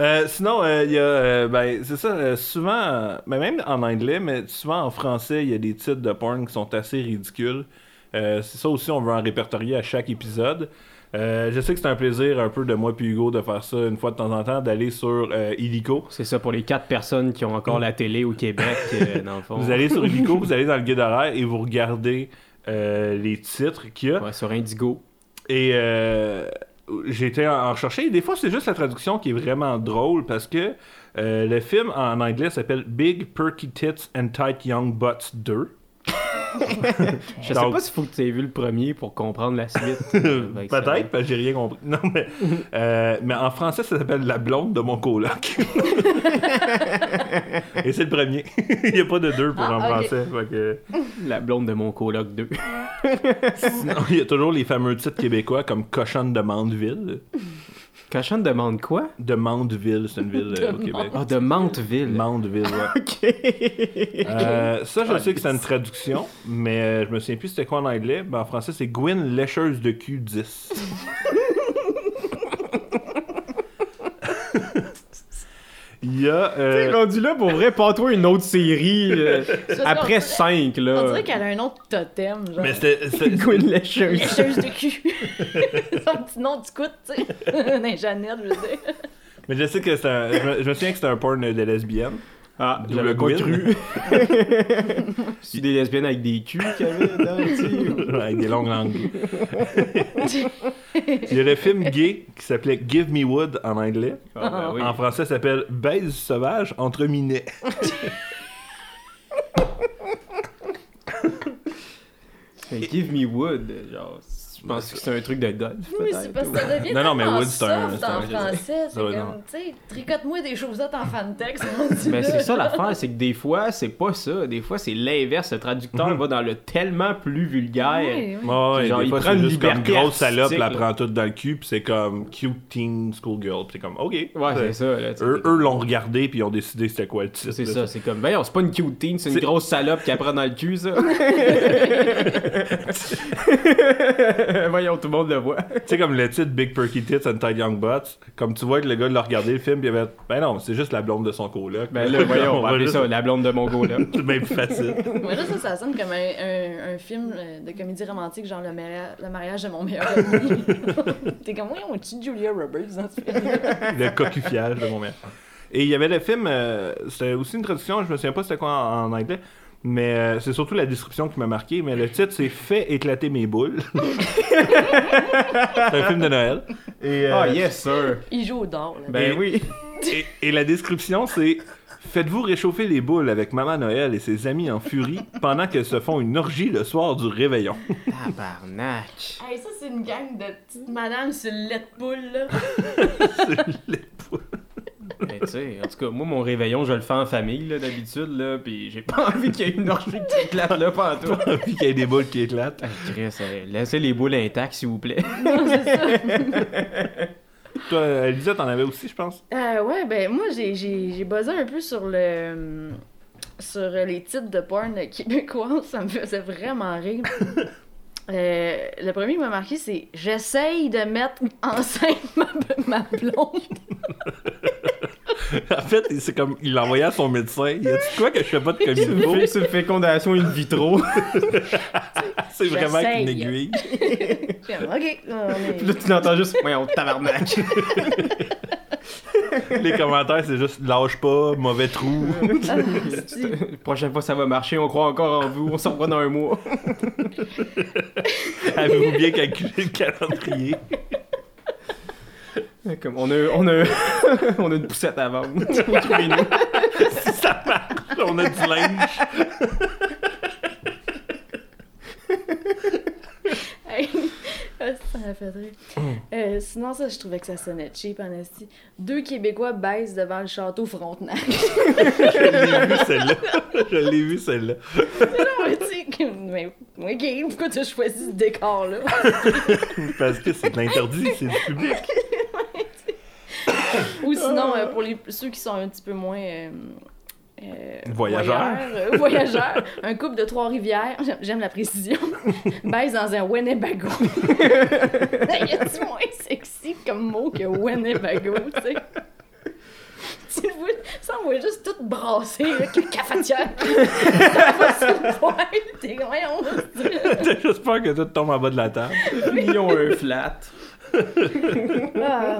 Euh, sinon, euh, il y a. euh, ben, c'est ça, souvent. euh, ben, même en anglais, mais souvent en français, il y a des titres de porn qui sont assez ridicules. C'est ça aussi, on veut en répertorier à chaque épisode. Euh, je sais que c'est un plaisir un peu de moi puis Hugo de faire ça une fois de temps en temps, d'aller sur euh, Illico. C'est ça pour les quatre personnes qui ont encore la télé au Québec, euh, dans le fond. Vous allez sur Illico, vous allez dans le guide horaire et vous regardez les titres qu'il y a. Ouais, sur Indigo. Et été en. Et des fois, c'est juste la traduction qui est vraiment drôle parce que euh, le film en anglais s'appelle Big Perky Tits and Tight Young Butts 2. Je sais Donc- pas s'il faut que tu aies vu le premier pour comprendre la suite. Peut-être, parce que j'ai rien compris. Non, mais, euh, mais en français, ça s'appelle La blonde de mon coloc. Et c'est le premier. Il n'y a pas de deux pour Ah, en français. Fait que... La blonde de mon coloc 2. Sinon, il y a toujours les fameux titres québécois comme Cochonne de Mandeville. Cochonne demande quoi? De Mandeville, c'est une ville euh, au Québec. Ah, de Manteville. Mandeville, ouais. Ok. Euh, ça, je sais que c'est une traduction, mais euh, je me souviens plus c'était quoi en anglais. Ben, en français, c'est Gwyn lécheuse de cul 10. Il y a. T'es euh, rendu là pour vrai, pas toi une autre série euh, après dirait- 5 On là. dirait qu'elle a un autre totem, genre. mais c'était. Gwen Lécheuse. Lécheuse de cul. Son petit nom du coup, tu sais. Dans Jeannette, je veux dire. Mais je sais que c'est un. Je me, je me souviens que c'était un porn de lesbienne. Ah, Double j'avais pas Gwen. cru. C'est des lesbiennes avec des culs qu'il y avait dedans, tu sais. Avec des longues langues. Il y a le film gay qui s'appelait Give Me Wood en anglais. Ah, ben oui. En français, ça s'appelle Baise sauvage entre minets. Mais Give me wood, genre, je pense que c'est un truc de golf. Oui, c'est parce que ça devient Non, non, mais Wood, c'est un- en français. C'est comme, tu sais, tricote-moi des chaussettes en fantex. Mais c'est ça l'affaire, c'est que des fois, c'est pas ça. Des fois, c'est l'inverse. Le traducteur Mhm. va dans le tellement plus vulgaire. Ouais, ouais. Ouais, Genre, des il fois, prend une juste comme grosse salope, la prend toute dans le cul, puis c'est comme cute teen schoolgirl. Puis c'est comme, ok. Ouais, c'est ça. Eux, l'ont regardé, puis ils ont décidé c'était quoi le titre. C'est ça, c'est comme, ben, c'est pas une cute teen, c'est une grosse salope qui apprend dans le cul, ça. Voyons, tout le monde le voit. Tu sais, comme le titre Big Perky Tits and Tight Young Butts, comme tu vois que le gars l'a regardé le film, puis il avait ben non, c'est juste la blonde de son coloc. Ben là, voyons, on va appeler juste- ça la blonde de mon là. C'est bien plus facile. Moi, là, ça, ça sonne comme un, un, un film euh, de comédie romantique, genre le, maria- le mariage de mon meilleur ami. T'es comme, oui, on tue Julia Roberts dans ce film. le cocufiage de mon mère. Et il y avait le film, euh, c'était aussi une traduction, je me souviens pas c'était quoi en, en anglais, mais euh, c'est surtout la description qui m'a marqué. Mais le titre c'est Fait éclater mes boules. c'est un film de Noël. Et, euh, Ah, yes, sir. Il joue au là. Ben Et- oui. Et, et la description, c'est Faites-vous réchauffer les boules avec Maman Noël et ses amis en furie pendant qu'elles se font une orgie le soir du réveillon. Tabarnak. Hey, ça, c'est une gang de petites madames sur le lait de poule, là. Les boules. Mais tu sais, en tout cas, moi, mon réveillon, je le fais en famille, là, d'habitude, là, pis j'ai pas envie qu'il y ait une orgie qui éclate là, pantoute. Puis qu'il y ait des boules qui éclatent. Ah, Chris, euh, laissez les boules intactes, s'il vous plaît. Non, c'est ça. Toi, Elisa, t'en avais aussi, je pense. Euh, ouais, ben moi, j'ai, j'ai, j'ai buzzé un peu sur le. hum, sur les titres de porn québécois. Ça me faisait vraiment rire. Euh, le premier qui m'a marqué, c'est J'essaye de mettre enceinte ma, ma blonde. En fait, c'est comme il l'envoyait à son médecin. Il a dit quoi que je fais pas de communico? une, c'est une fécondation in vitro. C'est vraiment qu'une aiguille. Ok, on Puis là, tu l'entends juste, voyons, tabarnak. Les commentaires, c'est juste lâche pas, mauvais trou. Ah, La prochaine fois, ça va marcher, on croit encore en vous, on s'en revoit dans un mois. Avez-vous bien calculé le calendrier? Comme on a, on a, on a une poussette à vendre. Si ça marche, on a du linge. Ça m'a fait rire. Euh, sinon, ça, je trouvais que ça sonnait cheap, en esti. Deux Québécois baissent devant le château Frontenac. Je l'ai vu celle-là. Je l'ai vu celle-là. non, mais tu sais, comme, mais, ok, pourquoi tu as choisi ce décor-là? Parce que c'est de l'interdit, c'est du public. Ou sinon, euh, pour les, ceux qui sont un petit peu moins. euh, euh, Voyageurs. voyeurs, euh, voyageurs, un couple de Trois-Rivières, j'aime- j'aime la précision, baise dans un Winnebago. y a-tu moins sexy comme mot que Winnebago, tu sais? Tu le vois, ça on voit juste tout brasser, là, que cafetière. ça va sur le poil, t'es voyons. T'as juste peur que tout tombe en bas de la table. Ils ont un flat. Ah,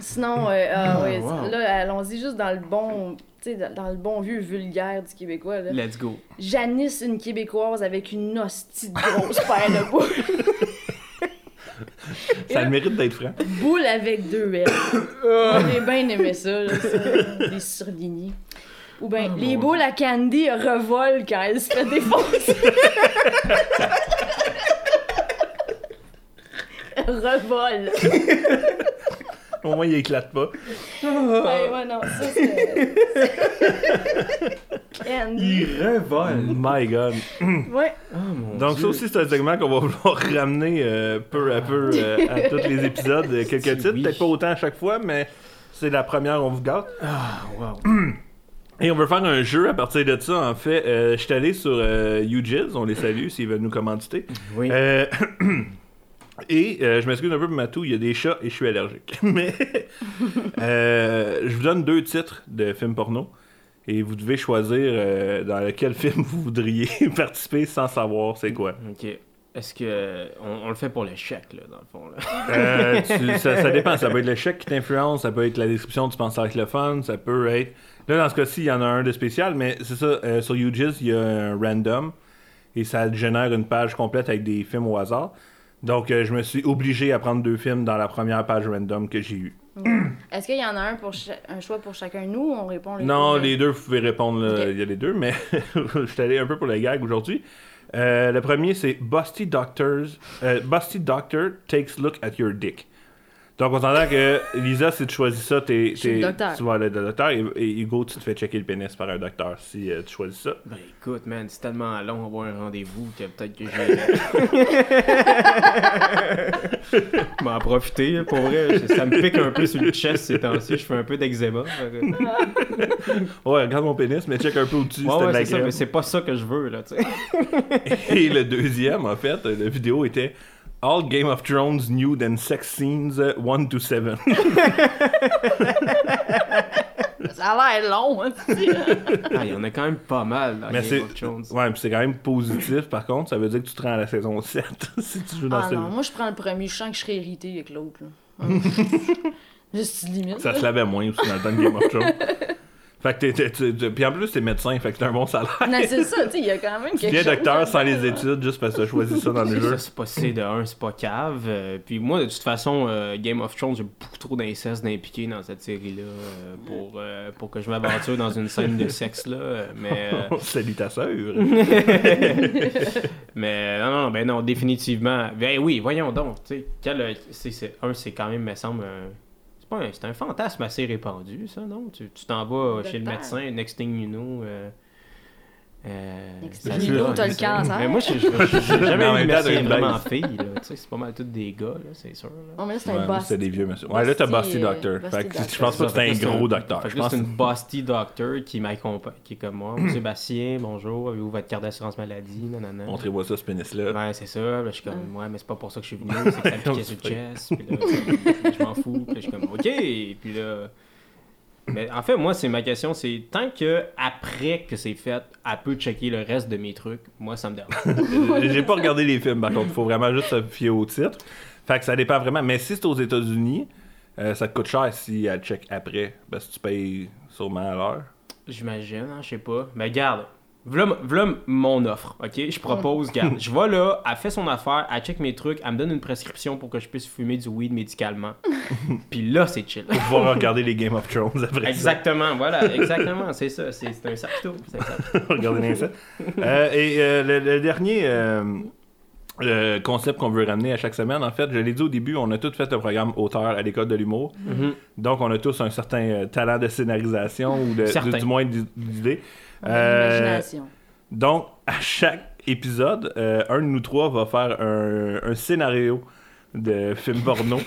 sinon, euh, ah, ouais, wow. là, allons-y juste dans le bon, dans dans le bon vieux vulgaire du Québécois. Là. Let's go. Janice, une Québécoise avec une hostie de grosse paire de boules. Ça a le mérite d'être franc. Boule avec deux L. J'ai bien aimé ça, là, ça, les surlignés. Ou bien, les mon boules à candy revolent quand elle se fait défoncer. Revole. Au moins, il éclate pas. Ouais, ouais, non, ça. Candy. Revolent. My God. Ouais. Oh mon Donc, Dieu. ça aussi, c'est un segment qu'on va vouloir ramener euh, peu à peu euh, à tous les épisodes. euh, Quelques titres, Oui. peut-être pas autant à chaque fois, mais c'est la première, on vous gâte. Ah, wow. Et on veut faire un jeu à partir de ça. En fait, euh, je suis allé sur euh, UJIZ, on les salue s'ils veulent nous commanditer. Oui. Et euh, je m'excuse un peu pour Matou, il y a des chats et je suis allergique. Mais euh, je vous donne deux titres de films porno et vous devez choisir euh, dans lequel film vous voudriez participer sans savoir c'est quoi. Ok. Est-ce que. On, on le fait pour chèque, là, dans le fond, là? Tu- ça, ça dépend, ça peut être chèque qui t'influence, ça peut être la description, tu penses avec le fun, ça peut être... Là, dans ce cas-ci, il y en a un de spécial, mais c'est ça, sur UGIS, il y a un random, et ça génère une page complète avec des films au hasard. Donc, euh, je me suis obligé à prendre deux films dans la première page random que j'ai eue. Est-ce qu'il y en a un, pour un choix pour chacun de nous ou on répond les Non, deux? les deux, vous pouvez répondre, là, il y a les deux, mais je suis allé un peu pour le gag aujourd'hui. Euh, le premier, c'est Busty Doctors. euh, Busty Doctor takes look at your dick. Donc, on s'entend que, Lisa, si tu choisis ça, t'es, tu vas aller le docteur. Et, et Hugo, tu te fais checker le pénis par un docteur si euh, tu choisis ça. Ben écoute, man, c'est tellement long avoir un rendez-vous que peut-être que j'ai. M'en profiter, pour vrai. Ça me pique un peu sur le chest ces temps-ci. Je fais un peu d'eczéma. Ouais, regarde mon pénis, mais check un peu au-dessus, Ouais, ouais, de la c'est ça, crème. mais c'est pas ça que je veux, là, tu sais. Et le deuxième, en fait, la vidéo était All Game of Thrones nude and sex scenes 1 to 7. Ça a l'air long, hein, tu sais. Ah, il y en a quand même pas mal dans Mais c'est Game of Thrones. ouais, puis c'est quand même positif par contre, ça veut dire que tu te rends à la saison 7 si tu joues dans Ah ce non, moi je prends le premier, je sens que je serais irrité avec l'autre. Juste limite. Ça se lavait moins aussi dans le temps de Game of Thrones. Fait que t'es, t'es- t'es- t'es- puis en plus, t'es médecin, fait que t'as un bon salaire. Non, c'est ça, tu sais, il y a quand même Tu quelque viens chose. docteur sans les études juste parce que t'as choisi ça dans le jeu. C'est pas C de 1, c'est pas cave. Euh, puis moi, de toute façon, euh, Game of Thrones, j'ai beaucoup trop d'inceste d'impliqué dans cette série-là euh, pour, euh, pour que je m'aventure dans une scène de sexe, là. Mais, euh, Salut ta sœur. mais non, non, ben non, définitivement. Ben oui, voyons donc, tu sais, quel, c'est, c'est- un, c'est quand même, me semble, pas un, c'est un fantasme assez répandu, ça, non? Tu, tu t'en vas chez le médecin, next thing you know... euh, euh, ça t'as le cancer. Mais moi, j'ai Mais jamais en eu de vraiment baisse. fille, là. Tu sais, c'est pas mal tous des gars, là, c'est sûr. là. Oh, mais là, c'est Ouais, un boss. c'est des vieux monsieur. Ouais, là, t'as Basti Basti, Doctor. euh, Fait que je pense pas que c'est un gros docteur. Fait que Je là, c'est une Basti Doctor qui m'accompagne, qui est comme moi. Sébastien, bonjour, avez-vous votre carte d'assurance maladie? Nanana. montrez-moi ça, ce pénis-là. Ouais, c'est ça. Là, je suis comme, ouais, mais c'est pas pour ça que je suis venu, c'est que ça me piquait sur le chest. Puis là, je m'en fous. Puis là, je suis comme, ok. Puis là. Mais en fait, moi, c'est ma question, c'est tant que après que c'est fait, elle peut checker le reste de mes trucs, moi, ça me dérange. J'ai pas regardé les films, par contre. Faut vraiment juste se fier au titre. Fait que ça dépend vraiment. Mais si c'est aux États-Unis, euh, ça te coûte cher si elle check après. Parce que tu payes sûrement à l'heure. J'imagine, hein, je sais pas. Mais garde, voilà mon offre, ok? Je propose, garde, je vais là, elle fait son affaire, elle check mes trucs, elle me donne une prescription pour que je puisse fumer du weed médicalement. Puis là, c'est chill. Pour pouvoir regarder les Game of Thrones après ça. Exactement, voilà, exactement, c'est ça, c'est un sac. Regardez bien ça. Euh, et euh, le, le dernier euh, concept qu'on veut ramener à chaque semaine, en fait, je l'ai dit au début, on a tous fait un programme auteur à l'école de l'humour. Mhm. Donc, on a tous un certain talent de scénarisation ou de, du, moins d'i- d'idées. Euh, donc, à chaque épisode, euh, un de nous trois va faire un, un scénario de film porno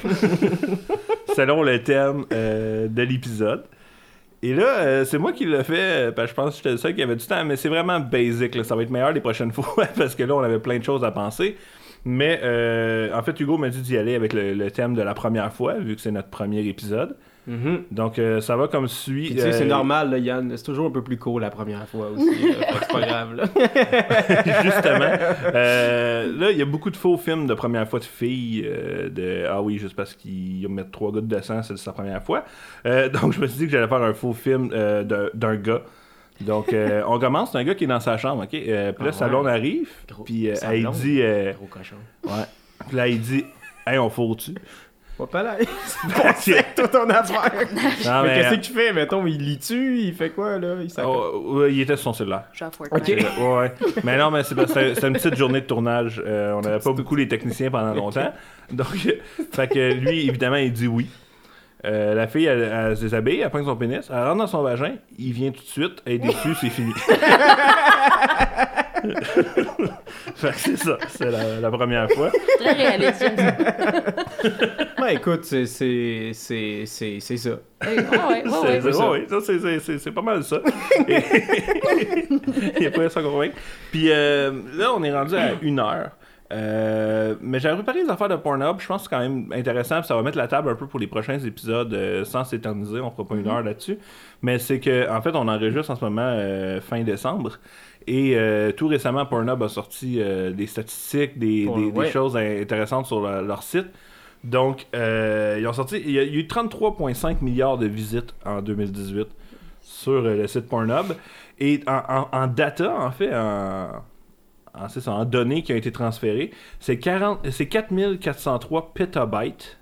selon le thème euh, de l'épisode. Et là, euh, c'est moi qui l'ai fait, euh, parce que je pense que j'étais le seul qui avait du temps, mais c'est vraiment basic. là. Ça va être meilleur les prochaines fois, parce que là, on avait plein de choses à penser. Mais en fait, Hugo m'a dit d'y aller avec le, le thème de la première fois, vu que c'est notre premier épisode. Mhm. Donc, euh, ça va comme suit. Tu sais, c'est euh, normal, là, Yann, c'est toujours un peu plus court la première fois aussi. que c'est pas grave, là. Justement. Euh, là, il y a beaucoup de faux films de première fois de filles. euh, de Ah oui, juste parce qu'ils mettent trois gouttes de sang, c'est sa première fois. Euh, donc, je me suis dit que j'allais faire un faux film euh, d'un- gars. Donc, euh, on commence. C'est un gars qui est dans sa chambre, OK? Euh, puis là, Ah sa ouais. blonde arrive. Puis euh, elle dit... euh, Gros cochon. ouais. Puis là, il dit... Hey, on faut-tu? Pas pas là. c'est C'est toi ton affaire. Non, mais mais... qu'est-ce que tu fais, mettons, il lit-tu, il fait quoi, là? Il. Oh, ouais, il était sur son cellulaire. Genre Fortnite. Ok. Euh, ouais. Mais non, mais c'est parce que c'était- c'était une petite journée de tournage. Euh, on n'avait pas beaucoup les techniciens pendant longtemps. Donc, euh, fait que lui, évidemment, il dit oui. Euh, la fille, elle, elle se déshabille, elle prend son pénis, elle rentre dans son vagin, il vient tout de suite, elle est déçue, c'est fini. fait que c'est ça, c'est la, la première fois. Très réaliste. ça. Ben écoute, c'est c'est c'est c'est c'est ça. Oui, ouais, ouais, ouais, C'est- ouais. c'est- ouais, ouais, c'est- c'est- c'est c'est pas mal ça. Il n'y a pas ça convaincre. Puis euh, là, on est rendu à une heure. Euh, mais j'avais préparé les affaires de Pornhub. Je pense que c'est quand même intéressant. puis ça va mettre la table un peu pour les prochains épisodes euh, sans s'éterniser. On fera pas une heure là-dessus. Mais c'est que, en fait, on enregistre en ce moment euh, fin décembre. Et euh, tout récemment, Pornhub a sorti euh, des statistiques, des, Pour- des- des ouais. choses in- intéressantes sur leur, leur site. Donc, euh, ils ont sorti. Il y a, il y a eu 33,5 milliards de visites en 2018 sur le site Pornhub. Et en, en- en data, en fait, en, en, c'est ça, en données qui ont été transférées, c'est 40 c'est 4403 petabytes.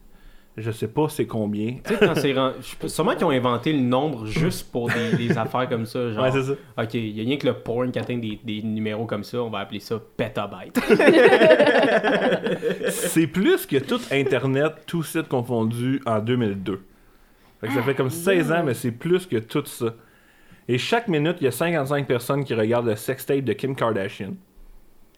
Je sais pas c'est combien. Tu sais, quand c'est. ren- je sais- Sûrement qu'ils ont inventé le nombre juste pour des, des affaires comme ça. Genre, Ouais, c'est ça. ok, il y a rien que le porn qui atteint des, des numéros comme ça, on va appeler ça petabyte. C'est plus que tout Internet, tout site confondu en 2002. Fait que ça fait comme 16 ans, mais c'est plus que tout ça. Et chaque minute, il y a 55 personnes qui regardent le sextape de Kim Kardashian.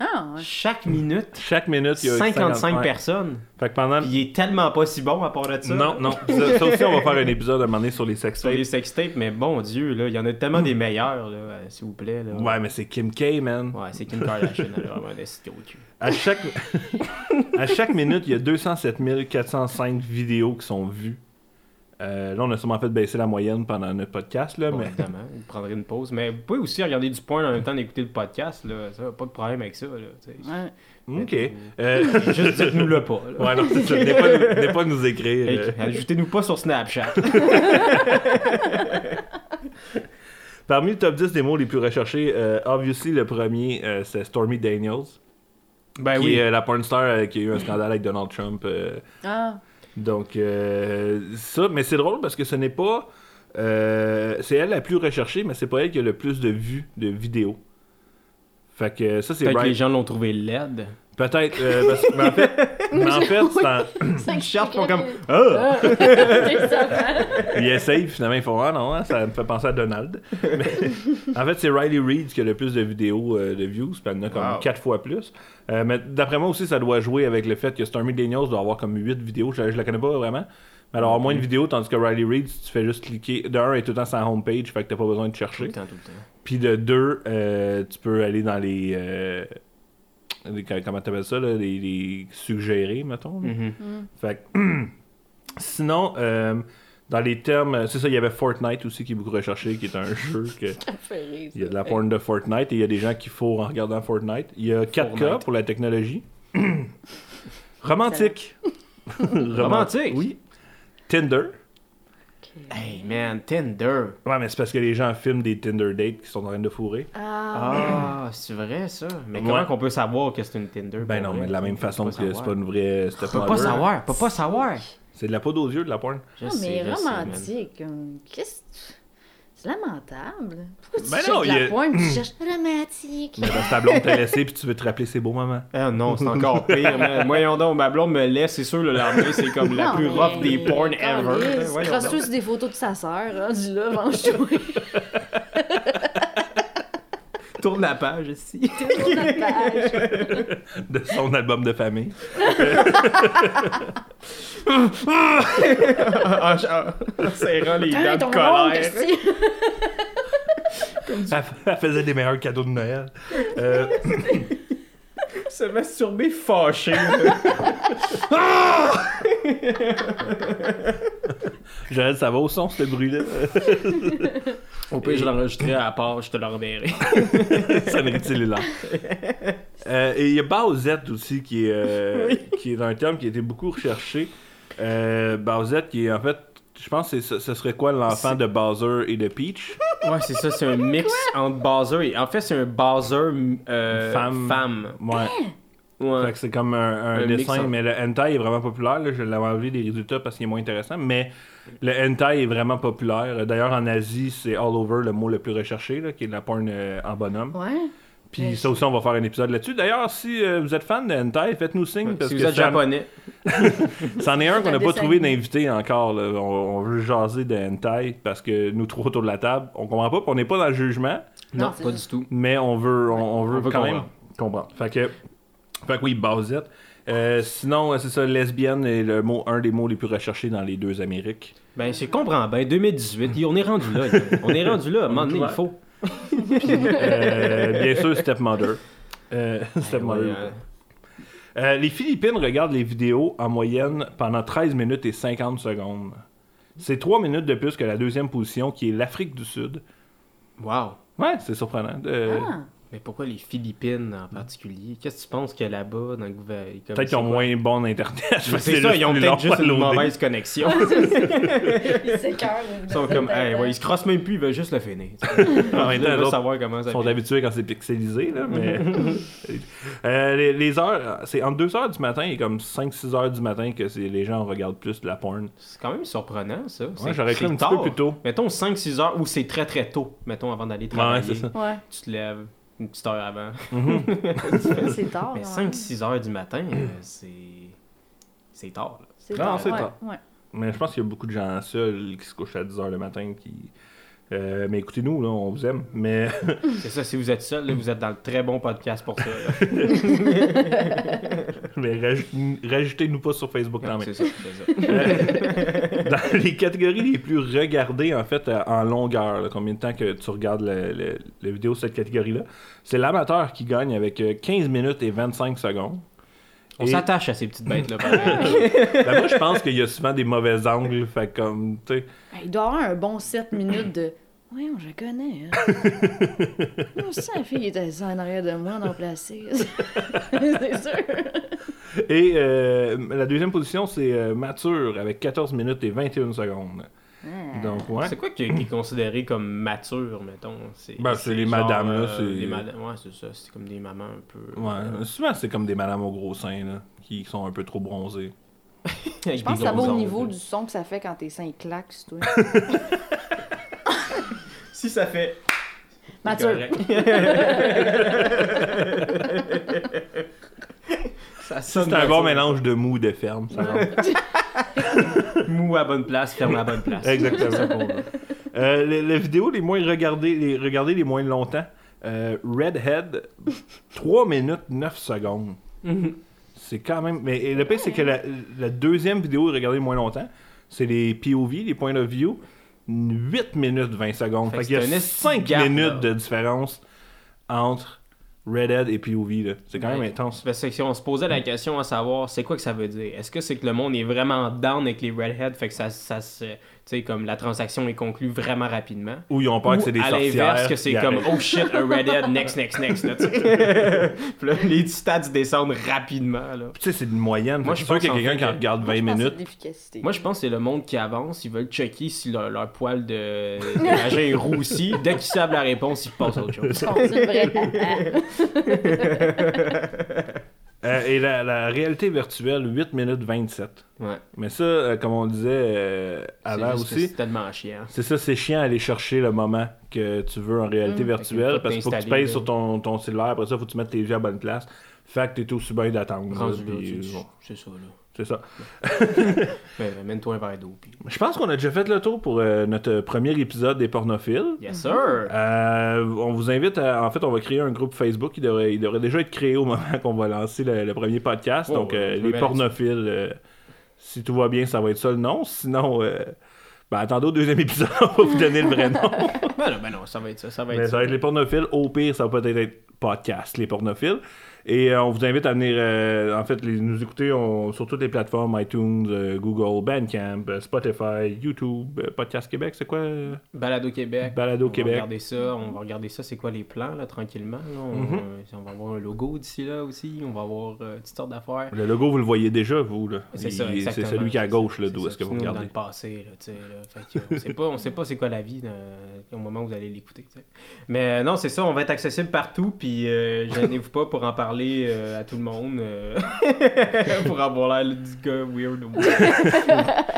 Ah, ouais. Chaque minute, Chaque minute, il y a 55 ouais. personnes. Fait que pendant. Puis il est tellement pas si bon à part de ça. Non, non. Ça, ça aussi, on va faire un épisode à un moment donné sur les Sur sextapes. les sextapes, mais bon Dieu, là, il y en a tellement des meilleurs, là, s'il vous plaît. Là. Ouais, mais c'est Kim K, man. Ouais, c'est Kim Kardashian, elle a vraiment des cités au cul. À chaque... à chaque minute, il y a 207 405 vidéos qui sont vues. Euh, là, on a sûrement fait baisser la moyenne pendant notre podcast, là, Bon, mais... évidemment, vous prendrez une pause. Mais vous pouvez aussi regarder du porn en même temps d'écouter le podcast, là. Ça, pas de problème avec ça, là. Ouais. OK. Euh, Juste dites-nous-le pas, là. Ouais, non, c'est ça. Venez pas, nous- venez pas nous écrire. Hey, euh. Ajoutez-nous pas sur Snapchat. Parmi le top 10 des mots les plus recherchés, euh, obviously, le premier, euh, c'est Stormy Daniels. Ben qui oui. est euh, la porn star euh, qui a eu un scandale avec Donald Trump. euh, Ah, donc, euh, ça, mais c'est drôle parce que ce n'est pas. euh, c'est elle la plus recherchée, mais c'est pas elle qui a le plus de vues de vidéos. Fait que ça, c'est Peut-être que les gens l'ont trouvé laide. Peut-être. euh, parce- mais en fait, mais en fait c'est en- Ils cherchent pas comme. C'est ça, ils essayent, puis finalement, ils font Ah non, hein, ça me fait penser à Donald. Mais, en fait, c'est Riley Reid qui a le plus de vidéos euh, de views, puis elle en a comme Wow. 4 fois plus. Euh, mais d'après moi aussi, ça doit jouer avec le fait que Stormy Daniels doit avoir comme 8 vidéos. Je, je la connais pas vraiment. Mais elle doit avoir moins de vidéos, tandis que Riley Reid, tu fais juste cliquer. De un, elle est tout le temps sur la homepage, fait que t'as pas besoin de Tout chercher. le temps, tout le temps. Puis de deux, euh, tu peux aller dans les. Les- comment t'appelles ça, là, les, les suggérés, mettons. là. Mhm. Fait que, sinon, euh, dans les termes, c'est ça, il y avait Fortnite aussi qui est beaucoup recherché, qui est un jeu que. Il y a de la porn de Fortnite et il y a des gens qui faut en regardant Fortnite. Il y a 4K Fortnite. pour la technologie. Romantique. Romantique? Oui. Tinder. Hey man, Tinder. Ouais, mais c'est parce que les gens filment des Tinder dates qui sont en train de fourrer. Ah, Ah, c'est vrai ça. Mais Ouais. comment qu'on peut savoir que c'est une Tinder? Ben non, vrai? mais de la même On peut façon que c'est pas une vraie On peut pas savoir, on peut pas savoir. C'est de la peau aux yeux de la porn. Je non, sais, mais romantique. hum, Qu'est-ce que. C'est lamentable. Pourquoi tu Ben cherches non, de il y la a- pointe tu cherches romantique? Mais parce que ta blonde t'a laissé puis tu veux te rappeler ses beaux moments. Ah non, c'est encore pire. Voyons donc, ma blonde me laisse, c'est sûr, le lendemain, c'est comme la Non, plus mais- rough des porn ever. Crosse-toi sur des photos de sa sœur, rendu là, venge-toi. Tourne la page ici. Tourne la page. De son album de famille. en, en- en serrant les dents de colère. Christy. Elle, elle faisait des meilleurs cadeaux de Noël. Euh, Se masturber fâché. Joël, ça va au son, ce bruit-là. Au pire, je l'enregistrerai à part, je te l'enverrai. Sonnerie cellulaire. Euh, et il y a Bowsette aussi, qui est, euh, qui est un terme qui a été beaucoup recherché. Euh, Bowsette, qui est en fait, je pense que ce serait quoi l'enfant de Bowser et de Peach? Ouais, c'est ça, c'est un mix entre Bowser et. En fait, c'est un Bowser euh, Femme. femme. Ouais. Ouais. Fait que c'est comme un, un Un mix dessin, mais le hentai est vraiment populaire. Là. Je l'avais enlevé des résultats parce qu'il est moins intéressant. Mais le hentai est vraiment populaire. D'ailleurs, en Asie, c'est all over le mot le plus recherché, là, qui est la porn euh, en bonhomme. Ouais. Puis ça aussi, on va faire un épisode là-dessus. D'ailleurs, si euh, vous êtes fan de hentai, faites-nous signe. parce si que vous êtes ça- japonais. C'en est un qu'on n'a pas trouvé d'invité encore. là. On, on veut jaser de hentai parce que nous trois autour de la table, on comprend pas, puis on n'est pas dans le jugement, Non, pas ça. du tout. mais on veut, on, on veut On veut quand même comprendre. comprendre. Fait que, fait que oui, Bowsette. Euh, sinon, euh, c'est ça, lesbienne est le mot, un des mots les plus recherchés dans les deux Amériques. Ben, c'est comprends bien. 2018, on est rendu là. On est rendu là. À un moment donné, il faut. Euh, bien sûr, Stepmother. Euh, Stepmother. Ouais, les Philippines regardent les vidéos en moyenne pendant 13 minutes et 50 secondes. C'est 3 minutes de plus que la deuxième position qui est l'Afrique du Sud. Wow. Ouais, c'est surprenant. Euh, Ah. Mais pourquoi les Philippines en particulier? Qu'est-ce que tu penses qu'il y a là-bas dans le gouvernement Peut-être qu'ils ont moins bon internet. C'est ça, ils ont peut-être juste une mauvaise connexion. Ils sont comme, hey, ouais, ils se crossent même plus, ils veulent juste le finir. En même temps, Ils veulent l'autre- savoir comment ça Ils sont habitués quand c'est pixelisé, là, mais... Euh, les, les heures, c'est entre 2 heures du matin et comme 5-6 heures du matin que c'est- les gens regardent plus de la porn. C'est quand même surprenant, ça. Ouais, C'est- j'aurais cru un petit peu plus tôt. Mettons 5-6 heures, ou c'est très très tôt, mettons, avant d'aller Ouais, travailler. c'est ça. Ouais. Tu te lèves une petite heure avant. C'est tard. Mais ouais. 5-6 heures du matin, euh, c'est. C'est tard, là. C'est Non, tard. c'est ouais, tard. ouais. Mais je pense qu'il y a beaucoup de gens seuls qui se couchent à 10 heures le matin qui... Euh, mais écoutez-nous, là, on vous aime. Mais C'est ça, si vous êtes seul, là, vous êtes dans le très bon podcast pour ça. mais raj- rajoutez-nous pas sur Facebook quand même. C'est ça, c'est ça. Dans les catégories les plus regardées, en fait, euh, en longueur, là, combien de temps que tu regardes la vidéo de cette catégorie-là, c'est l'amateur qui gagne avec euh, 15 minutes et 25 secondes. On Et- s'attache à ces petites bêtes-là. Ben, moi, je pense qu'il y a souvent des mauvais angles. Fait comme, tu sais, Il doit avoir un bon 7 minutes de. Oui, je connais. Hein. Moi aussi, la fille était en arrière de moi, non placée. c'est sûr. Et euh, la deuxième position, c'est euh, Mature avec 14 minutes et 21 secondes. Donc, ouais. C'est quoi qui, qui est considéré comme mature, mettons? C'est Ben, c'est les genre, madames, là, euh, c'est- les madames, ouais, c'est ça. C'est comme des mamans un peu... Ouais, souvent c'est comme des madames au gros sein, là, qui sont un peu trop bronzées. Je pense que ça va au niveau du son que ça fait quand tes seins claquent, toi. Si ça fait... Mature. ça C'est un bon mélange de mou et de ferme. ça. Mou à bonne place, ferme à bonne place. Exactement. Euh, les, les vidéos les moins regardées, les, regardées les moins longtemps. Euh, Redhead, 3 minutes 9 secondes. Mhm. C'est quand même. Mais et le pire, c'est que la, la deuxième vidéo regardée moins longtemps, c'est les POV, les points of view. 8 minutes 20 secondes. Fait Fait, qu'il y a c'est un esti 5 gap, minutes là. de différence entre Redhead et POV. là. C'est quand même intense. Parce que si on se posait la question à savoir c'est quoi que ça veut dire, est-ce que c'est que le monde est vraiment down avec les redheads, fait que ça, ça se. Tu sais, comme la transaction est conclue vraiment rapidement. Ou ils ont peur que c'est des à sorcières. l'inverse, que c'est comme oh shit, un redhead, next, next, next. Là. Puis les stats descendent rapidement. Là. Tu sais, c'est une moyenne. Moi, je pense qu'il y a quelqu'un qui en regarde 20 Moi, je pense que c'est minutes. Moi, je pense que c'est le monde qui avance, ils veulent checker si leur, leur poil de, de vagin est roussi. Dès qu'ils savent la réponse, ils passent à autre chose. Oh, c'est vrai. Euh, et la, la réalité virtuelle, 8 minutes 27. Ouais. Mais ça, euh, comme on disait euh, avant aussi, C'est tellement chiant. c'est ça, c'est chiant aller chercher le moment que tu veux en réalité Mm. virtuelle parce qu'il faut que tu payes là. sur ton, ton cellulaire, après ça, il faut que tu mettes tes yeux à bonne place. Fait que t'es aussi bien d'attendre. bon, c'est ça, là. C'est ça. Ben, Mène-toi un verre d'eau, puis... Je pense qu'on a déjà fait le tour pour euh, notre premier épisode des pornophiles. Yes, sir! Euh, on vous invite à. En fait, on va créer un groupe Facebook. Il devrait, il devrait déjà être créé au moment qu'on va lancer le, le premier podcast. Oh, Donc, euh, les pornophiles. si tout va bien, ça va être ça le nom. Sinon, ben, attendez au deuxième épisode, on va vous donner le vrai nom. Ben non, ben non, ça va être ça, ça va Mais être ça va être les pornophiles. Au pire, ça va peut-être être podcast, les pornophiles. Et euh, on vous invite à venir, euh, en fait, les- nous écouter on- sur toutes les plateformes iTunes, euh, Google, Bandcamp, Spotify, YouTube, Podcast Québec, c'est quoi? Balado Québec. Balado on Québec. Va regarder ça, on va regarder ça, c'est quoi les plans, là, tranquillement. là. On, Mhm. on va avoir un logo d'ici là aussi, on va avoir toutes sortes d'affaires. Le logo, vous le voyez déjà, vous. là. C'est ça, C'est celui qui est à gauche, là, d'où est-ce que vous regardez. dans le passé, là, tu sais, on sait pas, on sait pas c'est quoi la vie au moment où vous allez l'écouter. Mais non, c'est ça, on va être accessible partout, puis euh, gênez-vous pas pour en parler euh, à tout le monde, euh, pour avoir l'air du gars weird.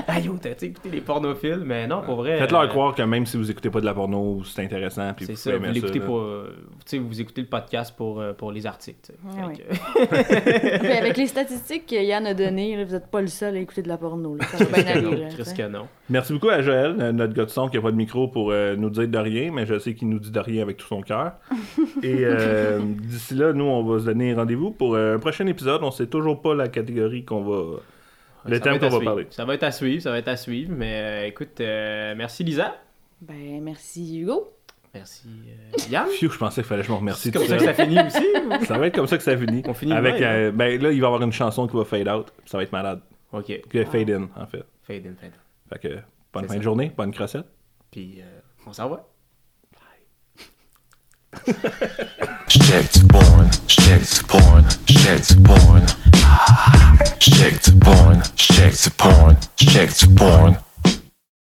ah yo, t'as écouté les pornophiles, mais non, pour vrai. Faites-leur euh, croire que même si vous écoutez pas de la porno, c'est intéressant. Puis C'est vous ça, vous l'écoutez là. pour. tu sais, vous écoutez le podcast pour, pour les articles. Ah que- avec les statistiques que Yann a données, vous êtes pas le seul à écouter de la porno. Là. Ça bien aller. là, non. Merci beaucoup à Joël, notre gars de son qui a pas de micro pour euh, nous dire de rien, mais je sais qu'il nous dit de rien avec tout son cœur. Et euh, d'ici là, nous, on va se donner rendez-vous pour euh, un prochain épisode. On sait toujours pas la catégorie qu'on va. Le Ça thème qu'on va suivre. parler. Ça va être à suivre, ça va être à suivre. Mais euh, écoute, euh, merci Lisa. Ben, merci Hugo. Merci euh, Yann. Je pensais qu'il fallait que je me remercie C'est tout comme ça que ça finit aussi. ou? Ça va être comme ça que ça finit. On finit Avec, euh, ben là, il va y avoir une chanson qui va fade out. Ça va être malade. ok. Que fade in, en fait. Fade in, fade in. Fait que bonne fin ça. de journée, bonne crossette. Puis euh, on s'en va. Shit porn, shit porn, shit porn. Shit porn, shit porn, shit porn.